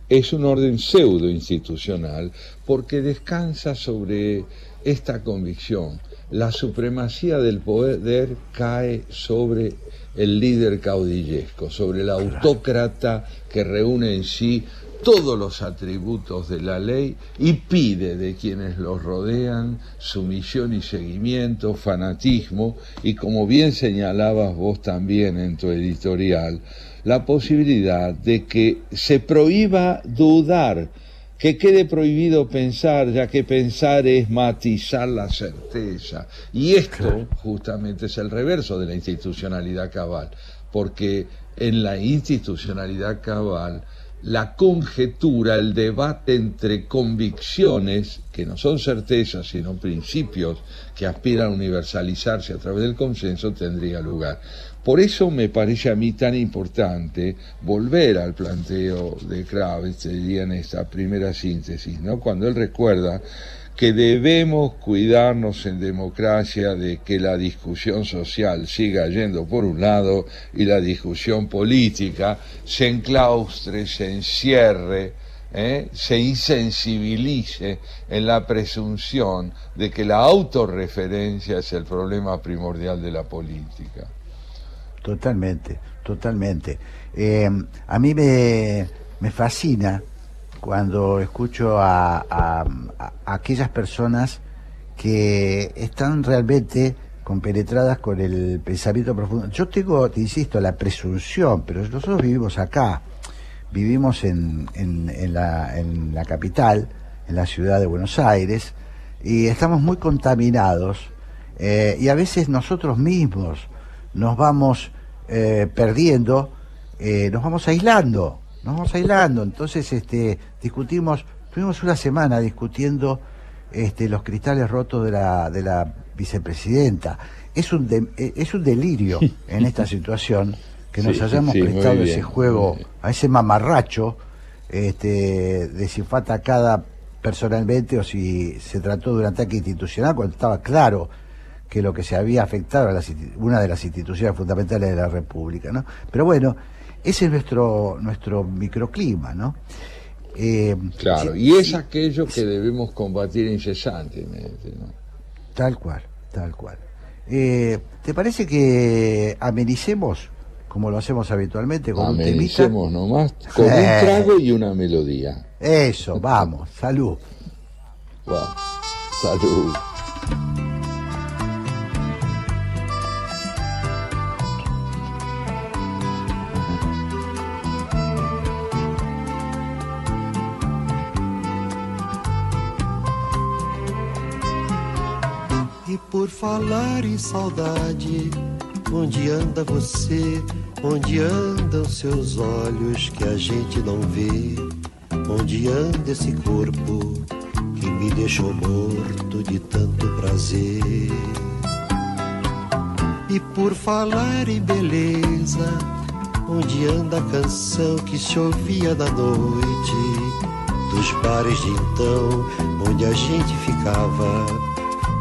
es un orden pseudo institucional porque descansa sobre esta convicción la supremacía del poder cae sobre el líder caudillesco, sobre el autócrata que reúne en sí todos los atributos de la ley y pide de quienes los rodean sumisión y seguimiento, fanatismo y como bien señalabas vos también en tu editorial, la posibilidad de que se prohíba dudar que quede prohibido pensar, ya que pensar es matizar la certeza. Y esto justamente es el reverso de la institucionalidad cabal, porque en la institucionalidad cabal la conjetura, el debate entre convicciones, que no son certezas, sino principios que aspiran a universalizarse a través del consenso, tendría lugar. Por eso me parece a mí tan importante volver al planteo de Kravitz, diría en esta primera síntesis, ¿no? cuando él recuerda que debemos cuidarnos en democracia de que la discusión social siga yendo por un lado y la discusión política se enclaustre, se encierre, ¿eh? se insensibilice en la presunción de que la autorreferencia es el problema primordial de la política. Totalmente, totalmente. Eh, a mí me, fascina cuando escucho a, aquellas personas que están realmente compenetradas con el pensamiento profundo. Yo tengo, te insisto, la presunción, pero nosotros vivimos acá, vivimos en, en la capital, en la ciudad de Buenos Aires y estamos muy contaminados eh, y a veces nosotros mismos nos vamos eh, perdiendo, eh, nos vamos aislando, nos vamos aislando. Entonces, este, discutimos, tuvimos una semana discutiendo este, los cristales rotos de la, de la vicepresidenta. Es un, de- eh, es un delirio en esta situación que nos Sí, hayamos sí, prestado ese juego, a ese mamarracho, este, de si fue atacada personalmente o si se trató de un ataque institucional, cuando estaba claro que lo que se había afectado las insti- una de las instituciones fundamentales de la República, ¿no? Pero bueno, ese es nuestro, nuestro microclima, ¿no? Eh, Claro, y es sí, aquello que debemos combatir incesantemente. ¿no? Tal cual, tal cual. Eh, ¿Te parece que amenicemos, como lo hacemos habitualmente, con un temita? Amenicemos nomás con un Eh. trago y una melodía. Eso, vamos, salud. Wow. Salud. Por falar em saudade, onde anda você? Onde andam seus olhos que a gente não vê? Onde anda esse corpo que me deixou morto de tanto prazer? E por falar em beleza, onde anda a canção que se ouvia na noite? Dos bares de então, onde a gente ficava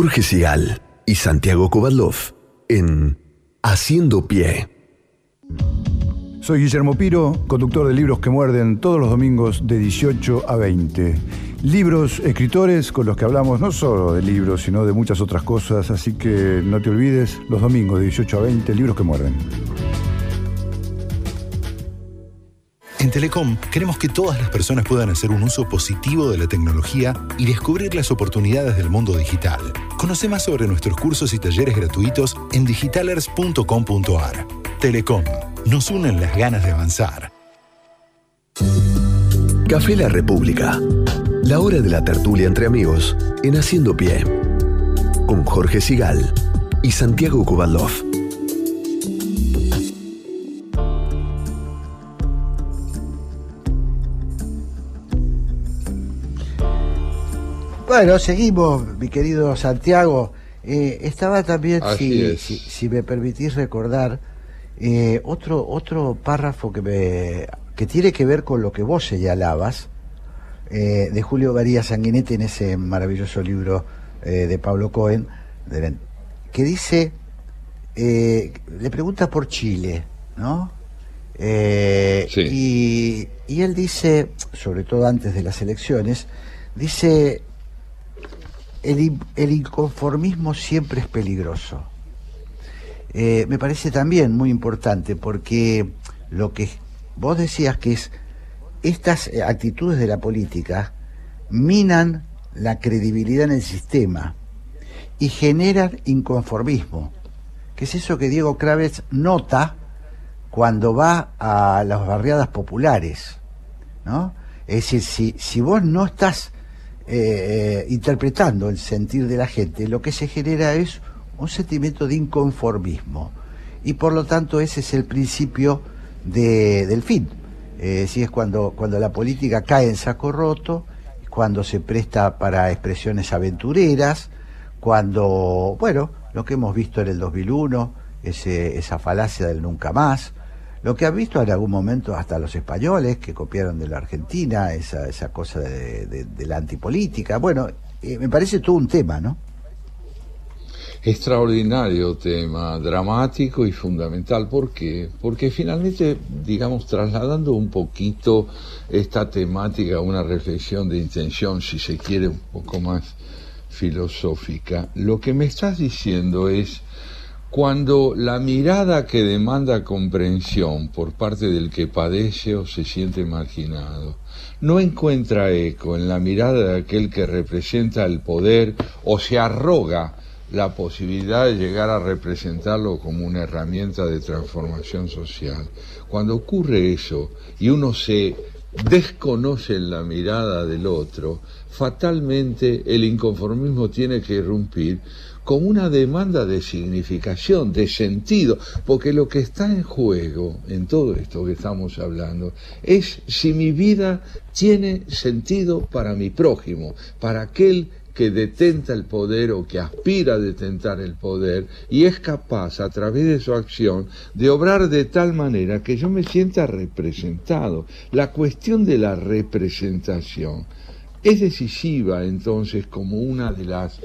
Jorge Sigal y Santiago Kovalov en Haciendo Pie. Soy Guillermo Piro, conductor de Libros que Muerden todos los domingos de 18 a 20. Libros, escritores con los que hablamos no solo de libros, sino de muchas otras cosas, así que no te olvides, los domingos de 18 a 20, Libros que Muerden. En Telecom queremos que todas las personas puedan hacer un uso positivo de la tecnología y descubrir las oportunidades del mundo digital. Conoce más sobre nuestros cursos y talleres gratuitos en digitalers.com.ar. Telecom, nos unen las ganas de avanzar. Café La República. La hora de la tertulia entre amigos en Haciendo Pie. Con Jorge Sigal y Santiago Kovalov. Bueno, seguimos, mi querido Santiago. Eh, estaba también, si, es. si, si me permitís recordar, eh, otro, otro párrafo que, me, que tiene que ver con lo que vos señalabas, eh, de Julio María Sanguinetti en ese maravilloso libro eh, de Pablo Cohen, de- que dice, le pregunta por Chile, ¿no? Y, y él dice, sobre todo antes de las elecciones, dice, el, in- el inconformismo siempre es peligroso. Eh, me parece también muy importante porque lo que vos decías que es estas eh, actitudes de la política minan la credibilidad en el sistema y generan inconformismo, que es eso que Diego Kravetz nota cuando va a las barriadas populares, ¿no? Es decir, si, si vos no estás eh, interpretando el sentir de la gente, lo que se genera es un sentimiento de inconformismo. Y por lo tanto ese es el principio de- del fin. Eh, si es cuando, cuando la política cae en saco roto, cuando se presta para expresiones aventureras, cuando, bueno, lo que hemos visto en el 2001, ese, esa falacia del nunca más, lo que han visto en algún momento hasta los españoles que copiaron de la Argentina, esa, esa cosa de la antipolítica. Bueno, eh, me parece todo un tema, ¿no? Extraordinario tema, dramático y fundamental. ¿Por qué? Porque finalmente, digamos, trasladando un poquito esta temática a una reflexión de intención, si se quiere, un poco más filosófica, lo que me estás diciendo es cuando la mirada que demanda comprensión por parte del que padece o se siente marginado no encuentra eco en la mirada de aquel que representa el poder o se arroga la posibilidad de llegar a representarlo como una herramienta de transformación social. Cuando ocurre eso y uno se desconoce en la mirada del otro, fatalmente el inconformismo tiene que irrumpir con una demanda de significación, de sentido, porque lo que está en juego en todo esto que estamos hablando es si mi vida tiene sentido para mi prójimo, para aquel que detenta el poder o que aspira a detentar el poder y es capaz a través de su acción de obrar de tal manera que yo me sienta representado. La cuestión de la representación es decisiva entonces como una de las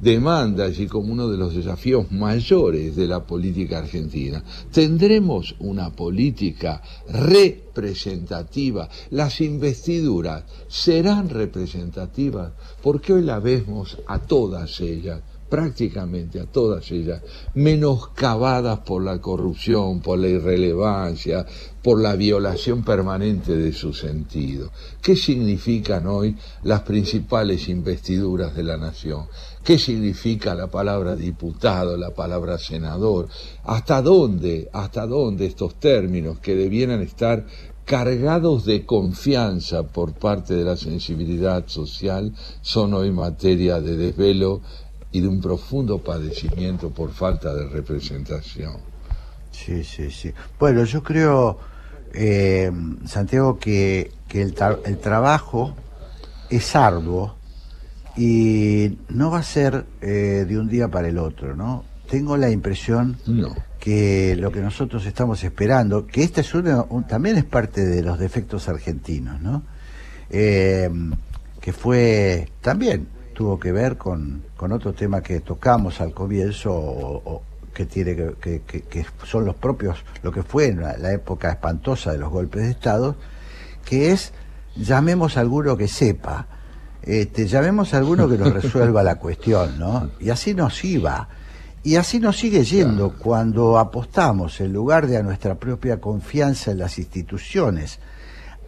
demandas y como uno de los desafíos mayores de la política argentina. Tendremos una política representativa. Las investiduras serán representativas porque hoy la vemos a todas ellas prácticamente a todas ellas, menoscabadas por la corrupción, por la irrelevancia, por la violación permanente de su sentido. ¿Qué significan hoy las principales investiduras de la nación? ¿Qué significa la palabra diputado, la palabra senador? ¿Hasta dónde, hasta dónde estos términos que debieran estar cargados de confianza por parte de la sensibilidad social son hoy materia de desvelo y de un profundo padecimiento por falta de representación. Sí, sí, sí. Bueno, yo creo, eh, Santiago, que, que el, tra- el trabajo es arduo y no va a ser eh, de un día para el otro, ¿no? Tengo la impresión No. que lo que nosotros estamos esperando, que esta es una, un- también es parte de los defectos argentinos, ¿no? Eh, que fue también tuvo que ver con, con otro tema que tocamos al comienzo o, o que tiene que, que- son los propios lo que fue en la, la época espantosa de los golpes de estado que es llamemos a alguno que sepa este, llamemos a alguno que nos resuelva la cuestión, ¿no? Y así nos iba. Y así nos sigue yendo cuando apostamos, en lugar de a nuestra propia confianza en las instituciones,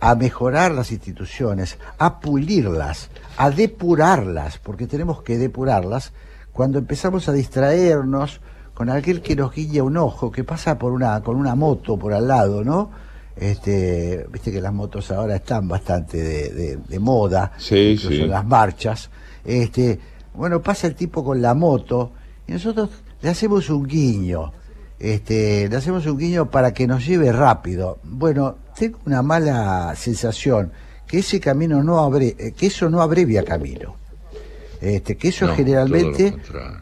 a mejorar las instituciones, a pulirlas, a depurarlas, porque tenemos que depurarlas, cuando empezamos a distraernos con aquel que nos guía un ojo, que pasa por una, con una moto por al lado, ¿no? Este, viste que las motos ahora están bastante de, de- de moda, Sí, incluso sí. en las marchas. Este, bueno, pasa el tipo con la moto y nosotros le hacemos un guiño. Este, le hacemos un guiño para que nos lleve rápido. Bueno, tengo una mala sensación que ese camino no abre, eh, que eso no abrevia camino. Este, que eso No, generalmente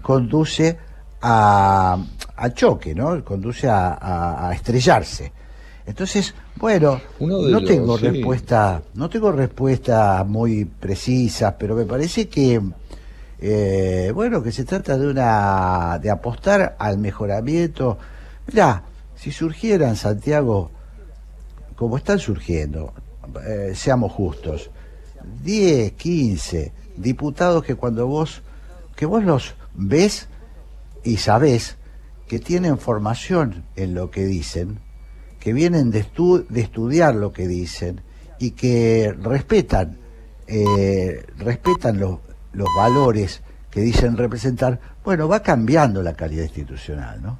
conduce a, a choque, ¿no? Conduce a, a- a estrellarse. Entonces, bueno, no los- tengo sí. respuesta, no tengo respuesta muy precisa, pero me parece que eh, bueno, que se trata de una de apostar al mejoramiento. Mirá, si surgiera en Santiago, como están surgiendo, eh, seamos justos, 10, 15 diputados que cuando vos, que vos los ves y sabés que tienen formación en lo que dicen, que vienen de, de estudiar lo que dicen y que respetan, eh, respetan los, los valores que dicen representar, bueno, va cambiando la calidad institucional, ¿no?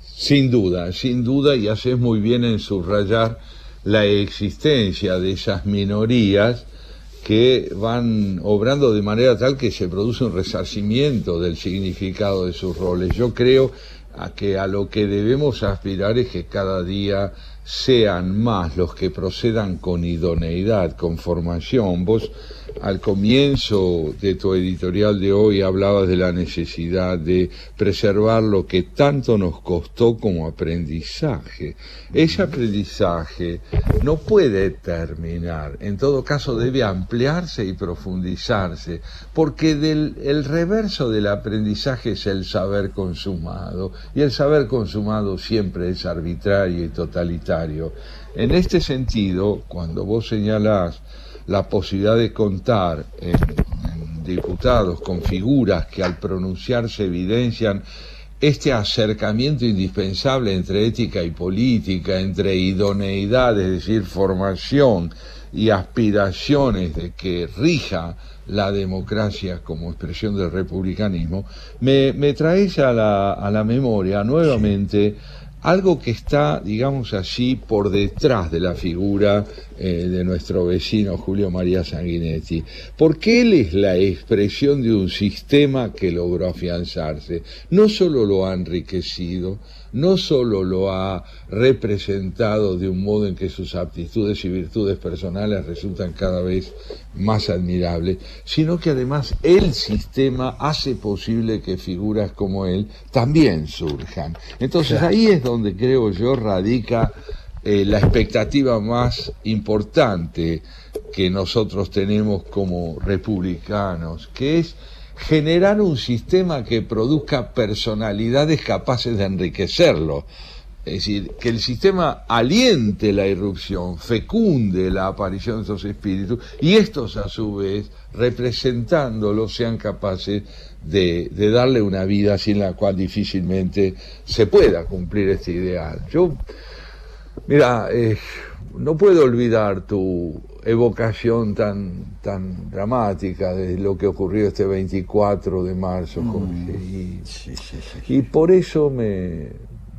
Sin duda, sin duda, y haces muy bien en subrayar la existencia de esas minorías que van obrando de manera tal que se produce un resarcimiento del significado de sus roles. Yo creo a que a lo que debemos aspirar es que cada día sean más los que procedan con idoneidad, con formación. Vos al comienzo de tu editorial de hoy hablabas de la necesidad de preservar lo que tanto nos costó como aprendizaje. Ese aprendizaje no puede terminar, en todo caso debe ampliarse y profundizarse, porque el reverso del aprendizaje es el saber consumado, y el saber consumado siempre es arbitrario y totalitario. En este sentido, cuando vos señalás la posibilidad de contar en, en diputados con figuras que al pronunciarse evidencian este acercamiento indispensable entre ética y política, entre idoneidad, es decir, formación y aspiraciones de que rija la democracia como expresión del republicanismo, me, me traes a la, a la memoria nuevamente algo que está, digamos así, por detrás de la figura eh, de nuestro vecino Julio María Sanguinetti, porque él es la expresión de un sistema que logró afianzarse, no solo lo ha enriquecido, no solo lo ha representado de un modo en que sus aptitudes y virtudes personales resultan cada vez más admirables, sino que además el sistema hace posible que figuras como él también surjan. Entonces ahí es donde creo yo radica eh, la expectativa más importante que nosotros tenemos como republicanos, que es generar un sistema que produzca personalidades capaces de enriquecerlo. Es decir, que el sistema aliente la irrupción, fecunde la aparición de estos espíritus y estos a su vez, representándolos, sean capaces de, de darle una vida sin la cual difícilmente se pueda cumplir este ideal. Yo, mira, eh, no puedo olvidar tu evocación tan, tan dramática de lo que ocurrió este 24 de marzo, Jorge. Y, y por eso me,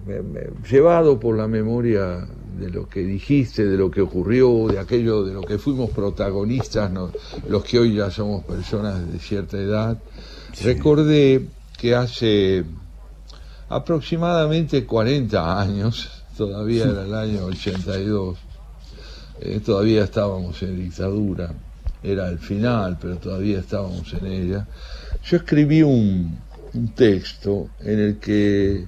me- me- llevado por la memoria de lo que dijiste, de lo que ocurrió, de aquello de lo que fuimos protagonistas, no- los que hoy ya somos personas de cierta edad, recordé que hace aproximadamente 40 años, todavía era el año 82, eh, todavía estábamos en dictadura, era el final, pero todavía estábamos en ella, yo escribí un, texto en el que eh,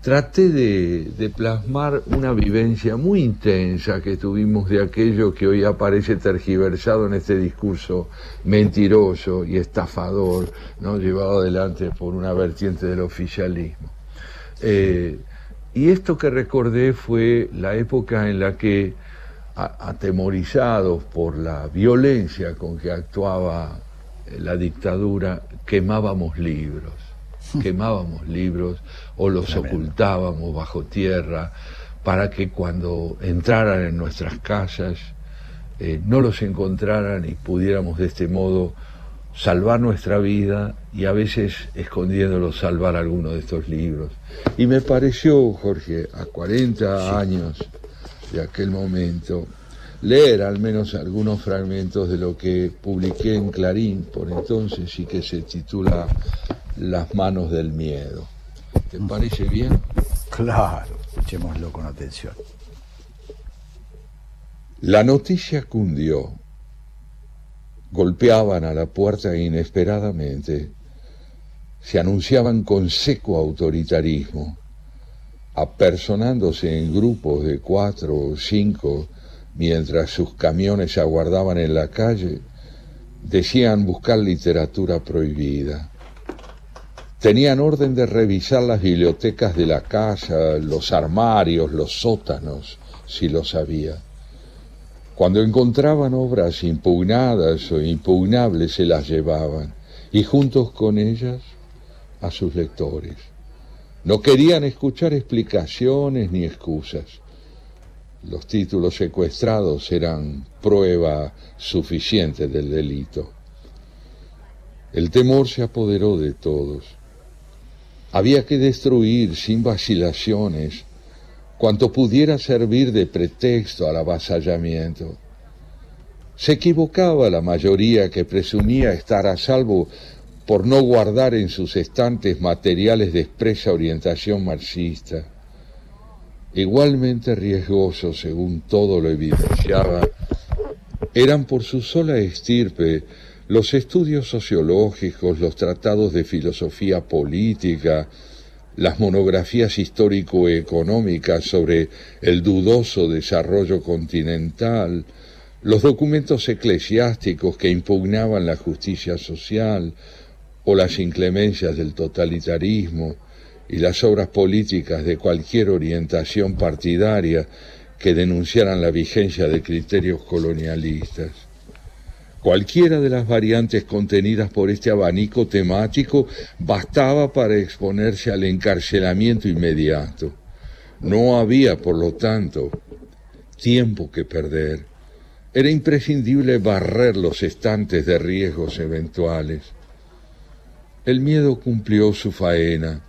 traté de, plasmar una vivencia muy intensa que tuvimos de aquello que hoy aparece tergiversado en este discurso mentiroso y estafador, ¿no? llevado adelante por una vertiente del oficialismo. Eh, y esto que recordé fue la época en la que, atemorizados por la violencia con que actuaba eh, la dictadura, quemábamos libros, quemábamos libros o los ocultábamos bajo tierra para que cuando entraran en nuestras casas eh, no los encontraran y pudiéramos de este modo salvar nuestra vida y a veces escondiéndolos salvar alguno de estos libros. Y me pareció, Jorge, a 40 años de aquel momento, leer al menos algunos fragmentos de lo que publiqué en Clarín por entonces y que se titula Las manos del miedo. ¿Te parece bien? Claro, escuchémoslo con atención. La noticia cundió. Golpeaban a la puerta inesperadamente. Se anunciaban con seco autoritarismo, apersonándose en grupos de cuatro o cinco mientras sus camiones aguardaban en la calle. Decían buscar literatura prohibida. Tenían orden de revisar las bibliotecas de la casa, los armarios, los sótanos, si lo sabía. Cuando encontraban obras impugnadas o impugnables se las llevaban y juntos con ellas a sus lectores. No querían escuchar explicaciones ni excusas. Los títulos secuestrados eran prueba suficiente del delito. El temor se apoderó de todos. Había que destruir sin vacilaciones cuanto pudiera servir de pretexto al avasallamiento. Se equivocaba la mayoría que presumía estar a salvo por no guardar en sus estantes materiales de expresa orientación marxista. Igualmente riesgosos, según todo lo evidenciaba, eran por su sola estirpe los estudios sociológicos, los tratados de filosofía política, las monografías histórico-económicas sobre el dudoso desarrollo continental, los documentos eclesiásticos que impugnaban la justicia social, o las inclemencias del totalitarismo y las obras políticas de cualquier orientación partidaria que denunciaran la vigencia de criterios colonialistas. Cualquiera de las variantes contenidas por este abanico temático bastaba para exponerse al encarcelamiento inmediato. No había, por lo tanto, tiempo que perder. Era imprescindible barrer los estantes de riesgos eventuales. El miedo cumplió su faena.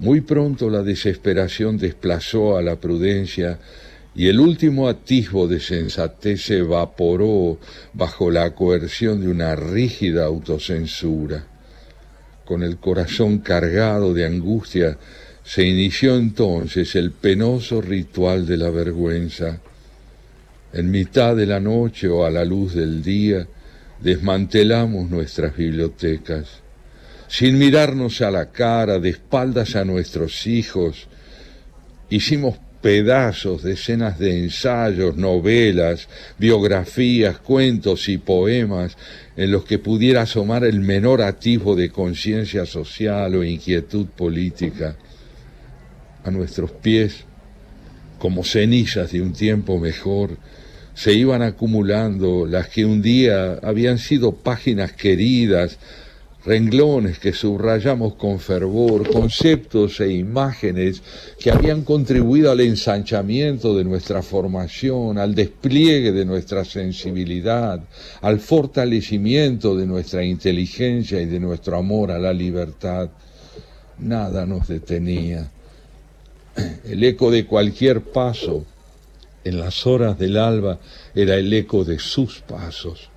Muy pronto la desesperación desplazó a la prudencia y el último atisbo de sensatez se evaporó bajo la coerción de una rígida autocensura. Con el corazón cargado de angustia, se inició entonces el penoso ritual de la vergüenza. En mitad de la noche o a la luz del día, desmantelamos nuestras bibliotecas sin mirarnos a la cara, de espaldas a nuestros hijos. Hicimos pedazos, decenas de ensayos, novelas, biografías, cuentos y poemas en los que pudiera asomar el menor atisbo de conciencia social o inquietud política. A nuestros pies, como cenizas de un tiempo mejor, se iban acumulando las que un día habían sido páginas queridas, renglones que subrayamos con fervor, conceptos e imágenes que habían contribuido al ensanchamiento de nuestra formación, al despliegue de nuestra sensibilidad, al fortalecimiento de nuestra inteligencia y de nuestro amor a la libertad. Nada nos detenía. El eco de cualquier paso en las horas del alba era el eco de sus pasos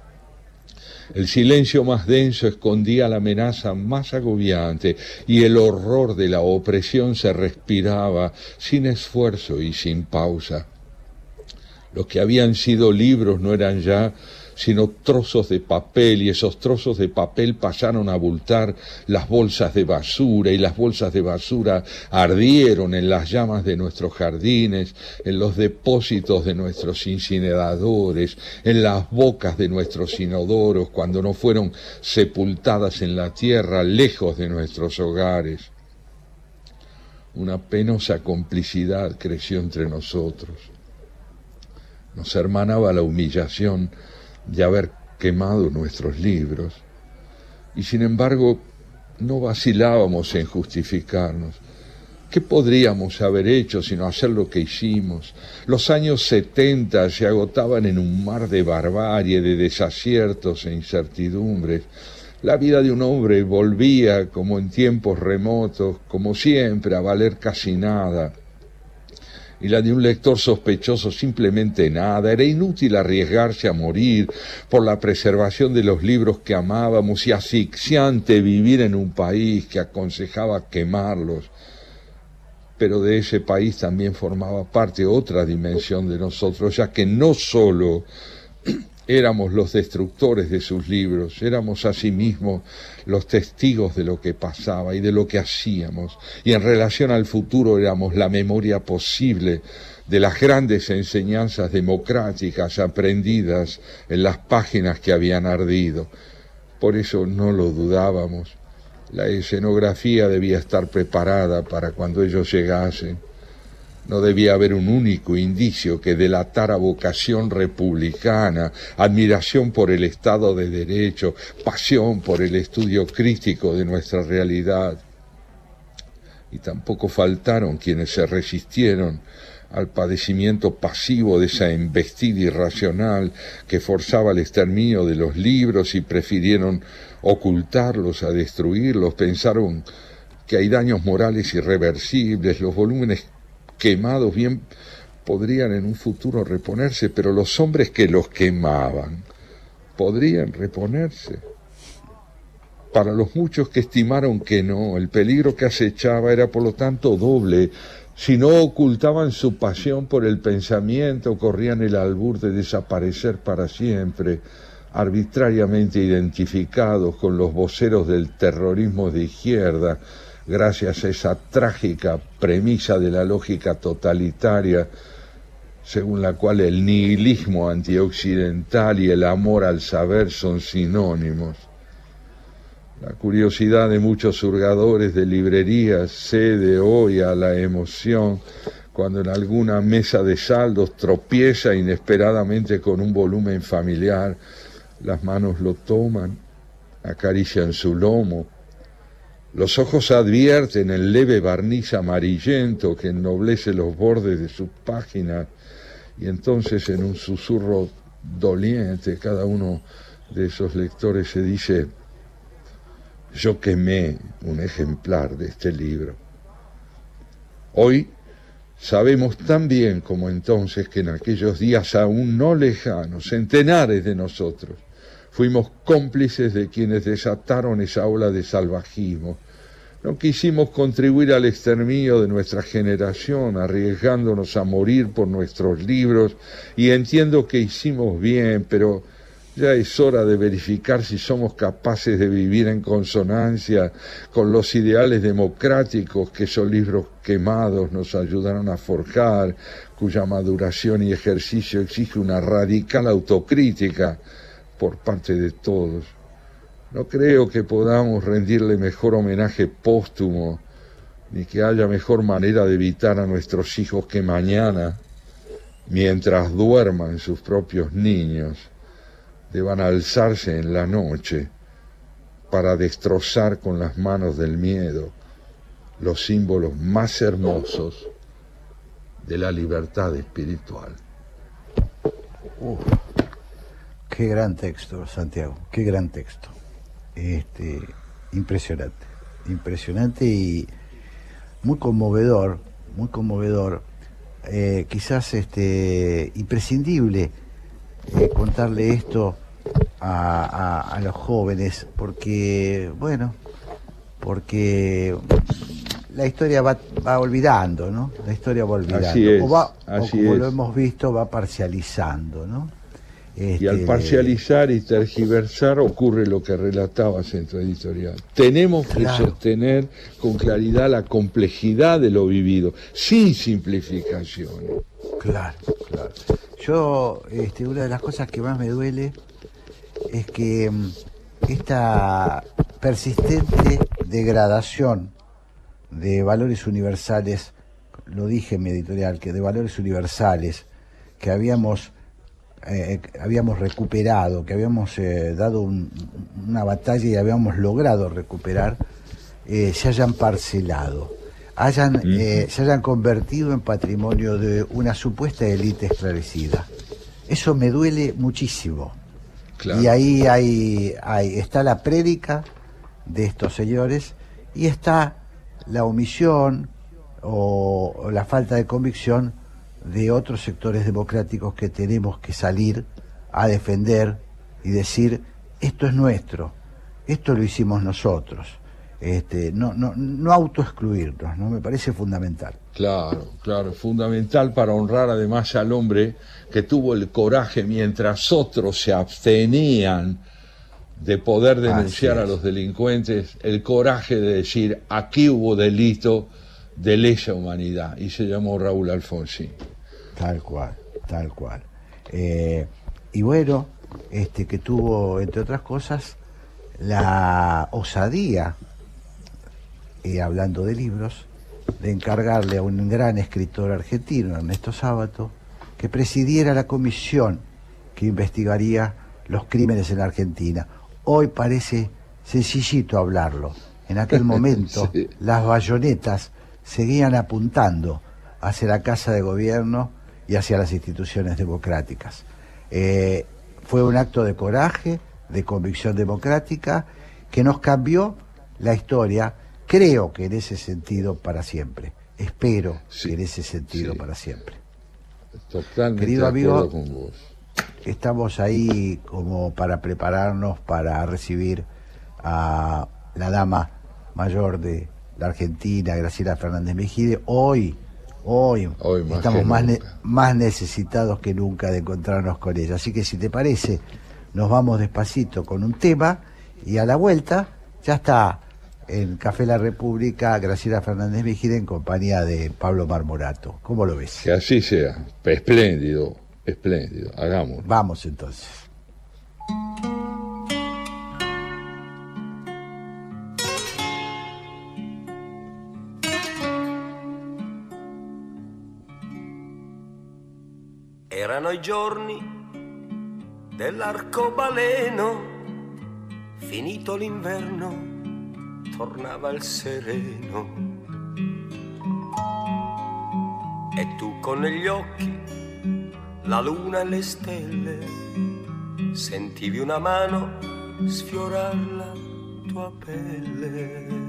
el silencio más denso escondía la amenaza más agobiante y el horror de la opresión se respiraba sin esfuerzo y sin pausa. Los que habían sido libros no eran ya sino trozos de papel y esos trozos de papel pasaron a abultar las bolsas de basura y las bolsas de basura ardieron en las llamas de nuestros jardines, en los depósitos de nuestros incineradores, en las bocas de nuestros inodoros cuando no fueron sepultadas en la tierra lejos de nuestros hogares. Una penosa complicidad creció entre nosotros. Nos hermanaba la humillación de haber quemado nuestros libros. Y sin embargo, no vacilábamos en justificarnos. ¿Qué podríamos haber hecho sino hacer lo que hicimos? Los años setenta se agotaban en un mar de barbarie, de desaciertos e incertidumbres. La vida de un hombre volvía, como en tiempos remotos, como siempre, a valer casi nada y la de un lector sospechoso simplemente nada. Era inútil arriesgarse a morir por la preservación de los libros que amábamos y asfixiante vivir en un país que aconsejaba quemarlos. Pero de ese país también formaba parte otra dimensión de nosotros, ya que no sólo éramos los destructores de sus libros, éramos asimismo los testigos de lo que pasaba y de lo que hacíamos, y en relación al futuro éramos la memoria posible de las grandes enseñanzas democráticas aprendidas en las páginas que habían ardido. Por eso no lo dudábamos. La escenografía debía estar preparada para cuando ellos llegasen. No debía haber un único indicio que delatara vocación republicana, admiración por el Estado de Derecho, pasión por el estudio crítico de nuestra realidad. Y tampoco faltaron quienes se resistieron al padecimiento pasivo de esa embestida irracional que forzaba el exterminio de los libros y prefirieron ocultarlos a destruirlos, pensaron que hay daños morales irreversibles, los volúmenes quemados bien podrían en un futuro reponerse, pero los hombres que los quemaban podrían reponerse. Para los muchos que estimaron que no, el peligro que acechaba era por lo tanto doble. Si no ocultaban su pasión por el pensamiento, corrían el albur de desaparecer para siempre, arbitrariamente identificados con los voceros del terrorismo de izquierda, gracias a esa trágica premisa de la lógica totalitaria según la cual el nihilismo antioccidental y el amor al saber son sinónimos. La curiosidad de muchos hurgadores de librerías cede hoy a la emoción cuando en alguna mesa de saldos tropieza inesperadamente con un volumen familiar, las manos lo toman, acarician su lomo, los ojos advierten el leve barniz amarillento que ennoblece los bordes de sus páginas y entonces en un susurro doliente cada uno de esos lectores se dice, yo quemé un ejemplar de este libro. Hoy sabemos tan bien como entonces que en aquellos días aún no lejanos, centenares de nosotros, fuimos cómplices de quienes desataron esa ola de salvajismo no quisimos contribuir al exterminio de nuestra generación, arriesgándonos a morir por nuestros libros, y entiendo que hicimos bien, pero ya es hora de verificar si somos capaces de vivir en consonancia con los ideales democráticos que esos libros quemados nos ayudaron a forjar, cuya maduración y ejercicio exige una radical autocrítica por parte de todos. No creo que podamos rendirle mejor homenaje póstumo, ni que haya mejor manera de evitar a nuestros hijos que mañana, mientras duerman sus propios niños, deban alzarse en la noche para destrozar con las manos del miedo los símbolos más hermosos de la libertad espiritual. qué gran texto, Santiago, qué gran texto. Este, impresionante, impresionante y muy conmovedor, muy conmovedor, eh, quizás este, imprescindible eh, contarle esto a, los jóvenes, porque, bueno, porque la historia va, va olvidando, ¿no? La historia va olvidando. o, va, como lo hemos visto, va parcializando, ¿no? Y al este, parcializar y tergiversar ocurre lo que relataba Centro Editorial. Tenemos que sostener con claridad la complejidad de lo vivido, sin simplificación. Claro, claro. Yo, este, una de las cosas que más me duele es que mm, esta persistente degradación de valores universales, lo dije en mi editorial, que de valores universales que habíamos eh, habíamos recuperado, que habíamos eh, dado una batalla y habíamos logrado recuperar, eh, se hayan parcelado, hayan, se hayan convertido en patrimonio de una supuesta élite esclarecida. Eso me duele muchísimo. Y ahí hay, hay, está la prédica de estos señores y está la omisión o la falta de convicción de otros sectores democráticos que tenemos que salir a defender y decir, esto es nuestro, esto lo hicimos nosotros. Este, no, no, no autoexcluirnos, ¿no? Me parece fundamental. Claro, claro, fundamental para honrar además al hombre que tuvo el coraje mientras otros se abstenían de poder denunciar a los delincuentes, el coraje de decir aquí hubo delito de lesa humanidad y se llamó Raúl Alfonsín. Tal cual, tal cual. Eh, y bueno, este que tuvo, entre otras cosas, la osadía, y hablando de libros, de encargarle a un gran escritor argentino, Ernesto Sábato, que presidiera la comisión que investigaría los crímenes en Argentina. Hoy parece sencillito hablarlo. En aquel momento Sí. las bayonetas seguían apuntando hacia la Casa de Gobierno y hacia las instituciones democráticas. Eh, fue un acto de coraje, de convicción democrática, que nos cambió la historia, creo que en ese sentido para siempre. Espero que en ese sentido sí. para siempre. Totalmente Querido amigo, acuerdo con vos. Estamos ahí como para prepararnos para recibir a la dama mayor de la Argentina, Graciela Fernández Mejide. Hoy, hoy, más estamos más, ne- nunca. más necesitados que nunca de encontrarnos con ella. Así que si te parece, nos vamos despacito con un tema y a la vuelta ya está en Café La República Graciela Fernández Mejide en compañía de Pablo Marmorato. ¿Cómo lo ves? Que así sea. Espléndido, espléndido. Hagámoslo. Vamos entonces. Erano i giorni dell'arcobaleno, finito l'inverno, tornava il sereno. E tu con negli occhi la luna e le stelle, sentivi una mano sfiorar la tua pelle.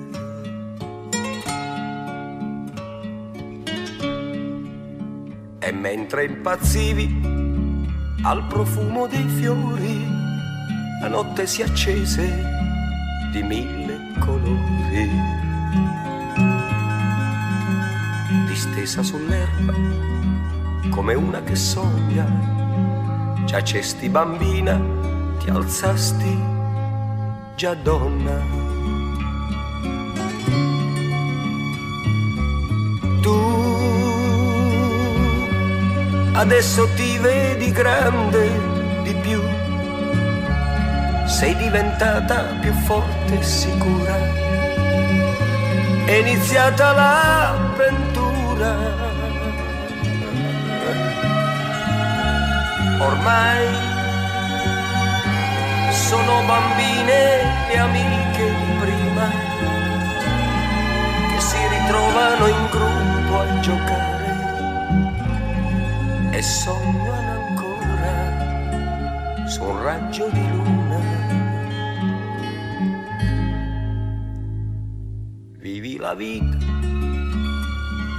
E mentre impazzivi al profumo dei fiori, la notte si accese di mille colori. Distesa sull'erba, come una che sogna, giacesti bambina, ti alzasti già donna. Adesso ti vedi grande di più, sei diventata più forte e sicura, è iniziata l'avventura. Ormai sono bambine e amiche di prima che si ritrovano in gruppo a giocare e sognano ancora su un raggio di luna. Vivi la vita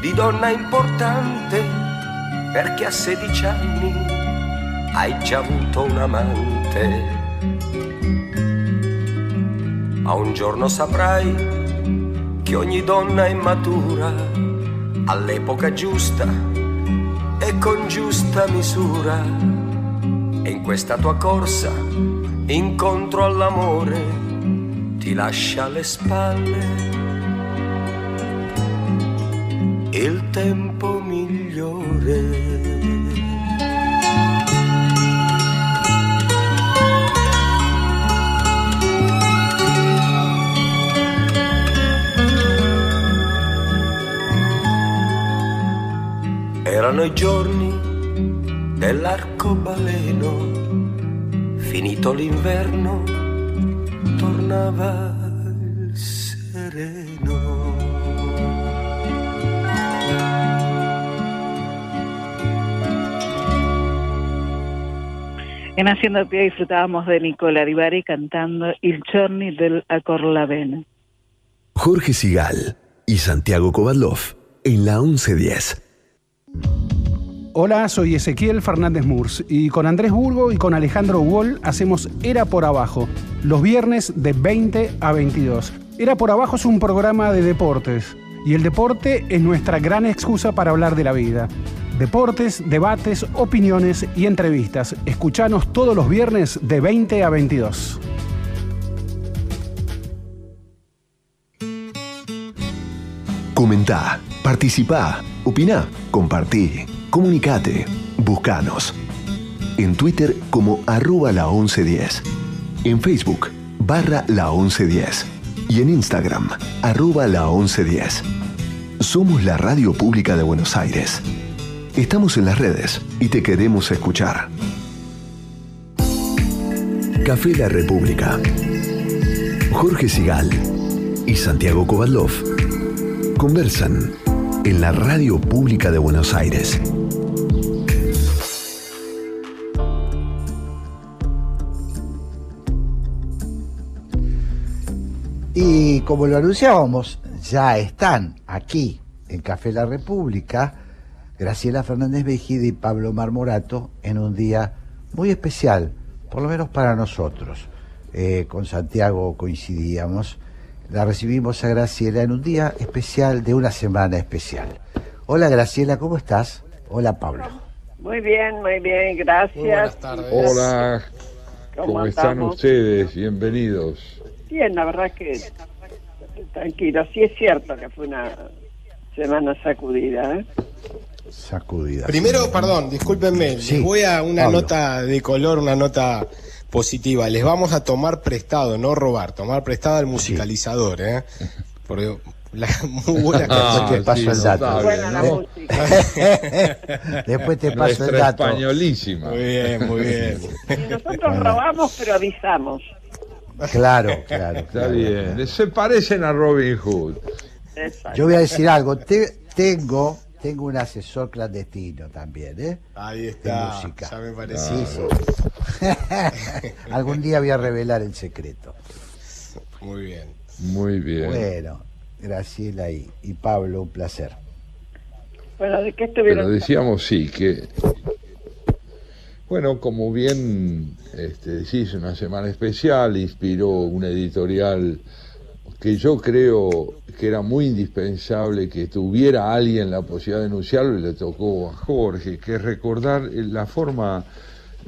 di donna importante perché a 16 anni hai già avuto un amante. Ma un giorno saprai che ogni donna è matura all'epoca giusta e con giusta misura. E in questa tua corsa, incontro all'amore, ti lascia alle spalle il tempo migliore. Erano i giorni dell'arcobaleno, finito l'inverno, tornava il sereno. En Haciendo Pie disfrutábamos de Nicola Di Bari cantando Il giorni del Acorlaveno. Jorge Sigal y Santiago Kovadlov en la 1110. Hola, soy Ezequiel Fernández Murs y con Andrés Burgo y con Alejandro Wall hacemos Era por Abajo, los viernes de 20 a 22. Era por Abajo es un programa de deportes y el deporte es nuestra gran excusa para hablar de la vida. Deportes, debates, opiniones y entrevistas. Escuchanos todos los viernes de 20 a 22. Comentá, participá, opina, compartí. Comunicate, buscanos. En Twitter como arroba la 1110. En Facebook barra la 1110. Y en Instagram arroba la 1110. Somos la radio pública de Buenos Aires. Estamos en las redes y te queremos escuchar. Café La República. Jorge Sigal y Santiago Kovadlov conversan en la radio pública de Buenos Aires. Y como lo anunciábamos, ya están aquí en Café La República Graciela Fernández Vejida y Pablo Marmorato en un día muy especial, por lo menos para nosotros. Eh, con Santiago coincidíamos. La recibimos a Graciela en un día especial de una semana especial. Hola Graciela, ¿cómo estás? Hola Pablo. Muy bien, muy bien, gracias. Hola, ¿Cómo ¿cómo están ustedes? Bienvenidos. Bien, la verdad que tranquilo. Sí es cierto que fue una semana sacudida. ¿eh? Sacudida. Primero, perdón, discúlpenme, Sí, les voy a una Pablo. nota de color, una nota positiva. Les vamos a tomar prestado, no robar, tomar prestado al musicalizador, ¿eh? Porque la muy buena Ah, canción. te paso el dato. Buena la música. Después te paso el Nuestra dato. españolísima. Muy bien, muy bien. Y nosotros robamos, pero avisamos. Claro, claro. Está claro. bien. Se parecen a Robin Hood. Yo voy a decir algo. Te- tengo, tengo un asesor clandestino también, ¿eh? Ahí De está, música. ya me. Sí, sí. Algún día voy a revelar el secreto. Muy bien. Muy bien. Bueno, Graciela y, y Pablo, un placer. Bueno, ¿de qué estuvieron? Pero decíamos sí, que... Bueno, como bien este, decís, una semana especial, inspiró un editorial que yo creo que era muy indispensable que tuviera alguien la posibilidad de denunciarlo y le tocó a Jorge, que es recordar la forma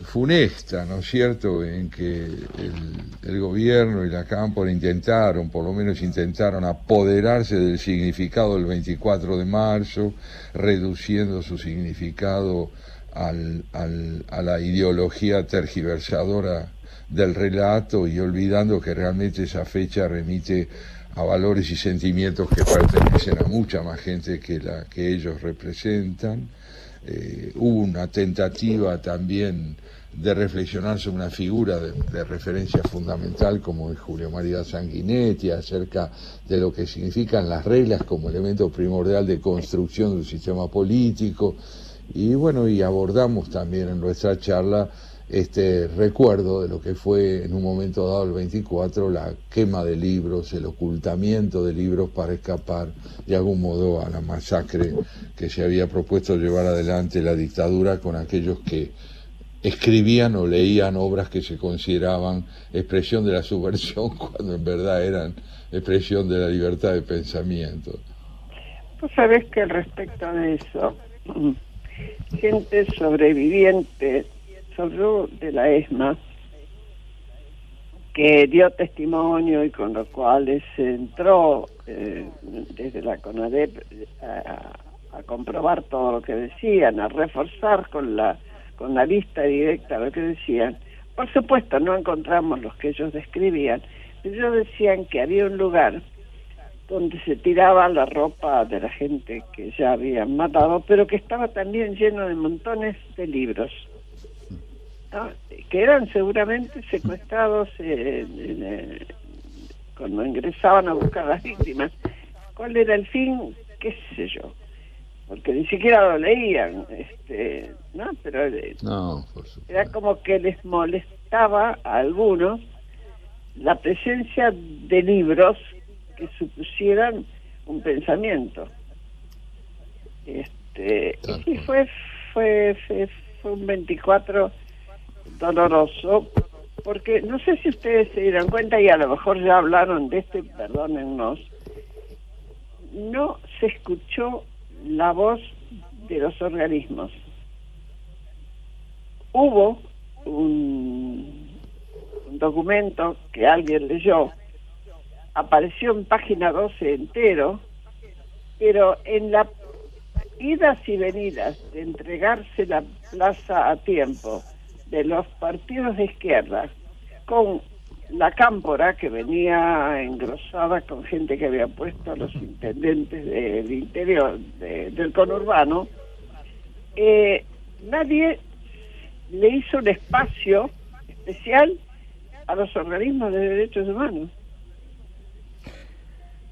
funesta, ¿no es cierto?, en que el, el gobierno y la Cámpora intentaron, por lo menos intentaron apoderarse del significado del 24 de marzo, reduciendo su significado al- al- a la ideología tergiversadora del relato y olvidando que realmente esa fecha remite a valores y sentimientos que pertenecen a mucha más gente que la que ellos representan. Eh, hubo una tentativa también de reflexionar sobre una figura de, de referencia fundamental como es Julio María Sanguinetti acerca de lo que significan las reglas como elemento primordial de construcción de un sistema político y bueno y abordamos también en nuestra charla este recuerdo de lo que fue en un momento dado el 24 la quema de libros, el ocultamiento de libros para escapar de algún modo a la masacre que se había propuesto llevar adelante la dictadura con aquellos que escribían o leían obras que se consideraban expresión de la subversión cuando en verdad eran expresión de la libertad de pensamiento. Pues sabes que respecto de eso, gente sobreviviente, de la ESMA, que dio testimonio y con los cuales se entró eh, desde la CONADEP a, comprobar todo lo que decían, a reforzar con la con la lista directa lo que decían. Por supuesto, no encontramos los que ellos describían, pero ellos decían que había un lugar donde se tiraba la ropa de la gente que ya habían matado, pero que estaba también lleno de montones de libros, ¿no? que eran seguramente secuestrados eh, en, eh, cuando ingresaban a buscar a las víctimas. ¿Cuál era el fin? ¿Qué sé yo? Porque ni siquiera lo leían, este, ¿no? Pero eh, No, por era como que les molestaba a algunos la presencia de libros que supusieran un pensamiento. Este, y fue, fue, fue, fue un 24 doloroso, porque no sé si ustedes se dieron cuenta y a lo mejor ya hablaron de este, perdónennos, no se escuchó la voz de los organismos. Hubo un, un documento que alguien leyó, apareció en página 12 entero, pero en la idas y venidas de entregarse la plaza a tiempo de los partidos de izquierda con la cámpora que venía engrosada con gente que había puesto a los intendentes del interior de- del conurbano, eh, nadie le hizo un espacio especial a los organismos de derechos humanos.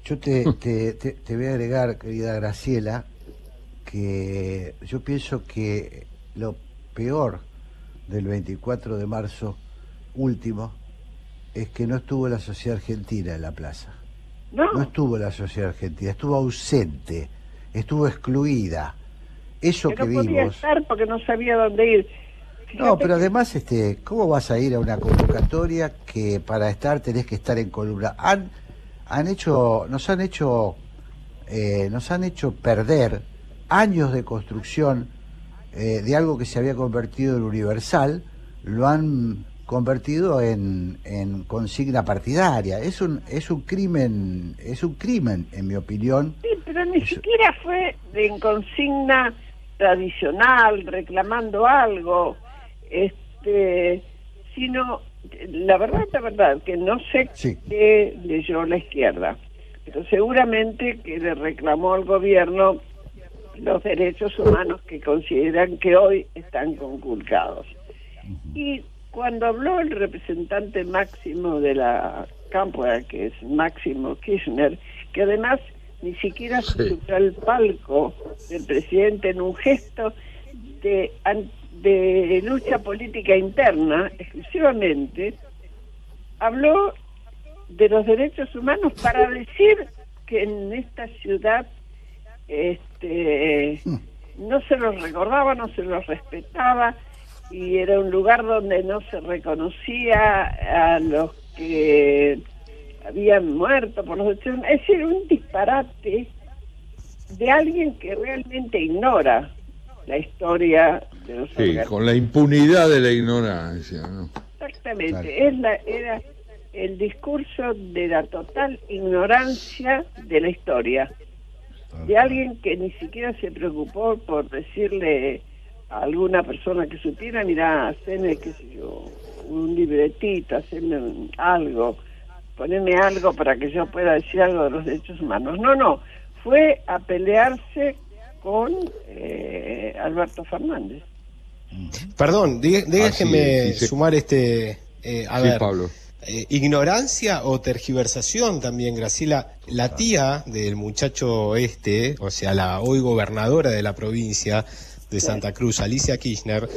Yo te, te, te- te voy a agregar, querida Graciela, que yo pienso que lo peor del 24 de marzo último es que no estuvo la sociedad argentina en la plaza. No, estuvo la sociedad argentina, estuvo ausente, estuvo excluida. Eso que que no podía vimos. estar porque no sabía dónde ir. No, pero además, este, ¿cómo vas a ir a una convocatoria que para estar tenés que estar en columna? Han, han hecho, nos han hecho, eh, nos han hecho perder años de construcción eh, de algo que se había convertido en universal, lo han convertido en, en consigna partidaria. Es un, es un crimen, es un crimen, en mi opinión. Sí, pero ni siquiera fue en consigna tradicional, reclamando algo, este, sino, la verdad, la verdad, que no sé qué leyó la izquierda, pero seguramente que le reclamó al gobierno los derechos humanos que consideran que hoy están conculcados. Y cuando habló el representante máximo de la Cámpora, que es Máximo Kirchner, que además ni siquiera se subió al palco del presidente en un gesto de, de lucha política interna exclusivamente, habló de los derechos humanos para decir que en esta ciudad este, no se los recordaba, no se los respetaba y era un lugar donde no se reconocía a los que habían muerto por los hechos. Es decir, un disparate de alguien que realmente ignora la historia de los Sí, con la impunidad de la ignorancia. ¿no? Exactamente, es la, era el discurso de la total ignorancia de la historia, de alguien que ni siquiera se preocupó por decirle a alguna persona que supiera, mira, haceme, qué sé yo, un libretito, haceme un- algo, poneme algo para que yo pueda decir algo de los derechos humanos. No, no, fue a pelearse con eh, Alberto Fernández. Perdón, dé- Así déjeme es, sí, sí. sumar este. eh, a Sí, ver, Pablo. Eh, ignorancia o tergiversación también, Graciela. La tía del muchacho este, o sea, la hoy gobernadora de la provincia de Santa Cruz, Alicia Kirchner,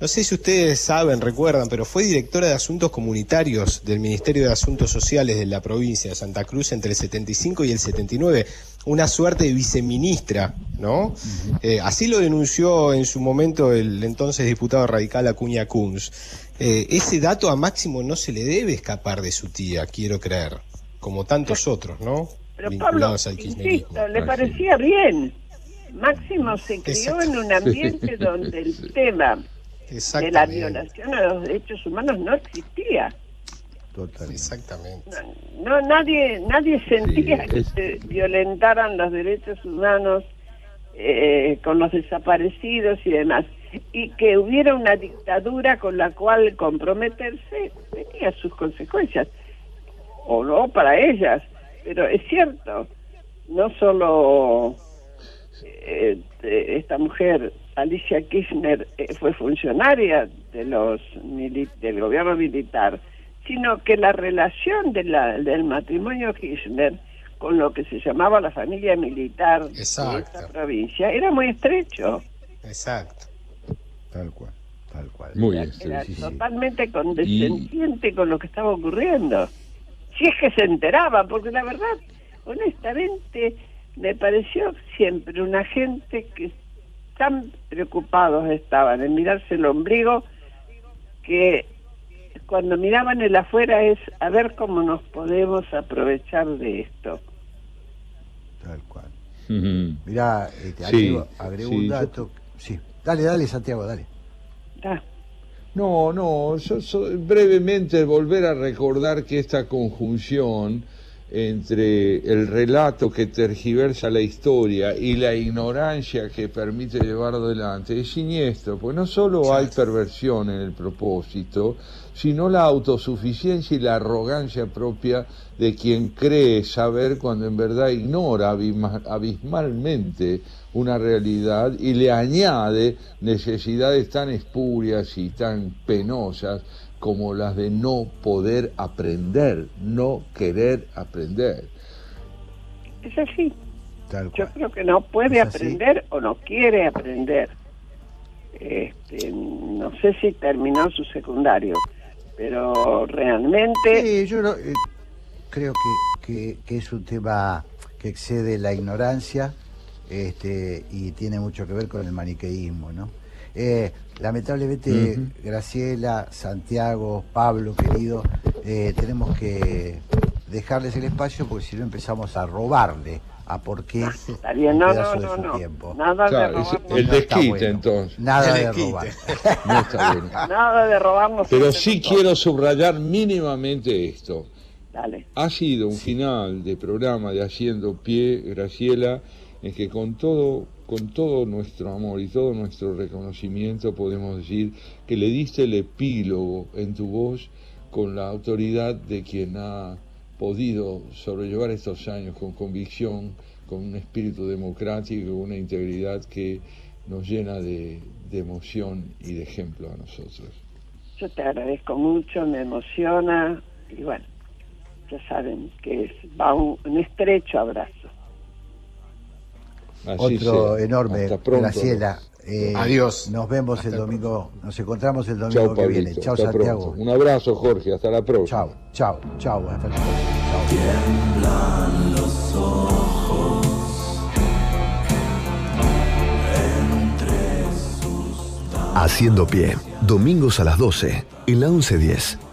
no sé si ustedes saben, recuerdan, pero fue directora de Asuntos Comunitarios del Ministerio de Asuntos Sociales de la provincia de Santa Cruz entre el 75 y el 79. Una suerte de viceministra, ¿no? Eh, así lo denunció en su momento el entonces diputado radical Acuña Kunz. Eh, ese dato a Máximo no se le debe escapar de su tía, quiero creer, como tantos otros, ¿no? Pero Pablo, insisto, le parecía bien. Máximo se crió en un ambiente Sí. donde el tema de la violación a los derechos humanos no existía. Exactamente. No, nadie, nadie sentía Sí, que se violentaran los derechos humanos eh, con los desaparecidos y demás. Y que hubiera una dictadura con la cual comprometerse tenía sus consecuencias. O no para ellas. Pero es cierto, no solo eh, eh, esta mujer, Alicia Kirchner, eh, fue funcionaria de los mili- del gobierno militar, sino que la relación de la, del matrimonio Kirchner con lo que se llamaba la familia militar de esta provincia era muy estrecho. Exacto. Tal cual, tal cual. Muy Era, era sí, sí. totalmente condescendiente con lo que estaba ocurriendo. Si es que se enteraba, porque la verdad, honestamente, me pareció siempre una gente que tan preocupados estaban en mirarse el ombligo que cuando miraban el afuera es a ver cómo nos podemos aprovechar de esto. Tal cual. Mirá, eh, te Sí, agrego, agrego sí, un yo- dato. Sí. Dale, dale, Santiago, dale. Ah, No, no, yo, so- brevemente volver a recordar que esta conjunción entre el relato que tergiversa la historia y la ignorancia que permite llevar adelante es siniestro, pues no solo hay perversión en el propósito, sino la autosuficiencia y la arrogancia propia de quien cree saber cuando en verdad ignora abismalmente una realidad y le añade necesidades tan espurias y tan penosas como las de no poder aprender, no querer aprender. Es así. Yo creo que no puede aprender o no quiere aprender. Este, no sé si terminó su secundario, pero realmente... Sí, yo eh, creo que, que, es un tema que excede la ignorancia este, y tiene mucho que ver con el maniqueísmo, ¿no? Eh, lamentablemente, Graciela, Santiago, Pablo, querido, eh, tenemos que dejarles el espacio porque si no empezamos a robarle a por qué Está bien, no, no, no, no. tiempo. Nada de robar. El desquite, entonces. Nada de robar. No está bueno. Nada de robarnos. Pero sí quiero subrayar mínimamente esto. Dale. Ha sido un final de programa de Haciendo Pie, Graciela, en que con todo con todo nuestro amor y todo nuestro reconocimiento podemos decir que le diste el epílogo en tu voz con la autoridad de quien ha podido sobrellevar estos años con convicción, con un espíritu democrático, con una integridad que nos llena de, emoción y de ejemplo a nosotros. Yo te agradezco mucho, me emociona y bueno, ya saben que es, va un estrecho abrazo. Otro enorme, Graciela. Eh, Adiós. Nos vemos el domingo, nos encontramos el domingo que viene. Chao, Santiago. Un abrazo, Jorge. Hasta la próxima. Chao, chao, chao. Hasta la Tiemblan los ojos Haciendo pie, domingos a las 12, en la 11.10.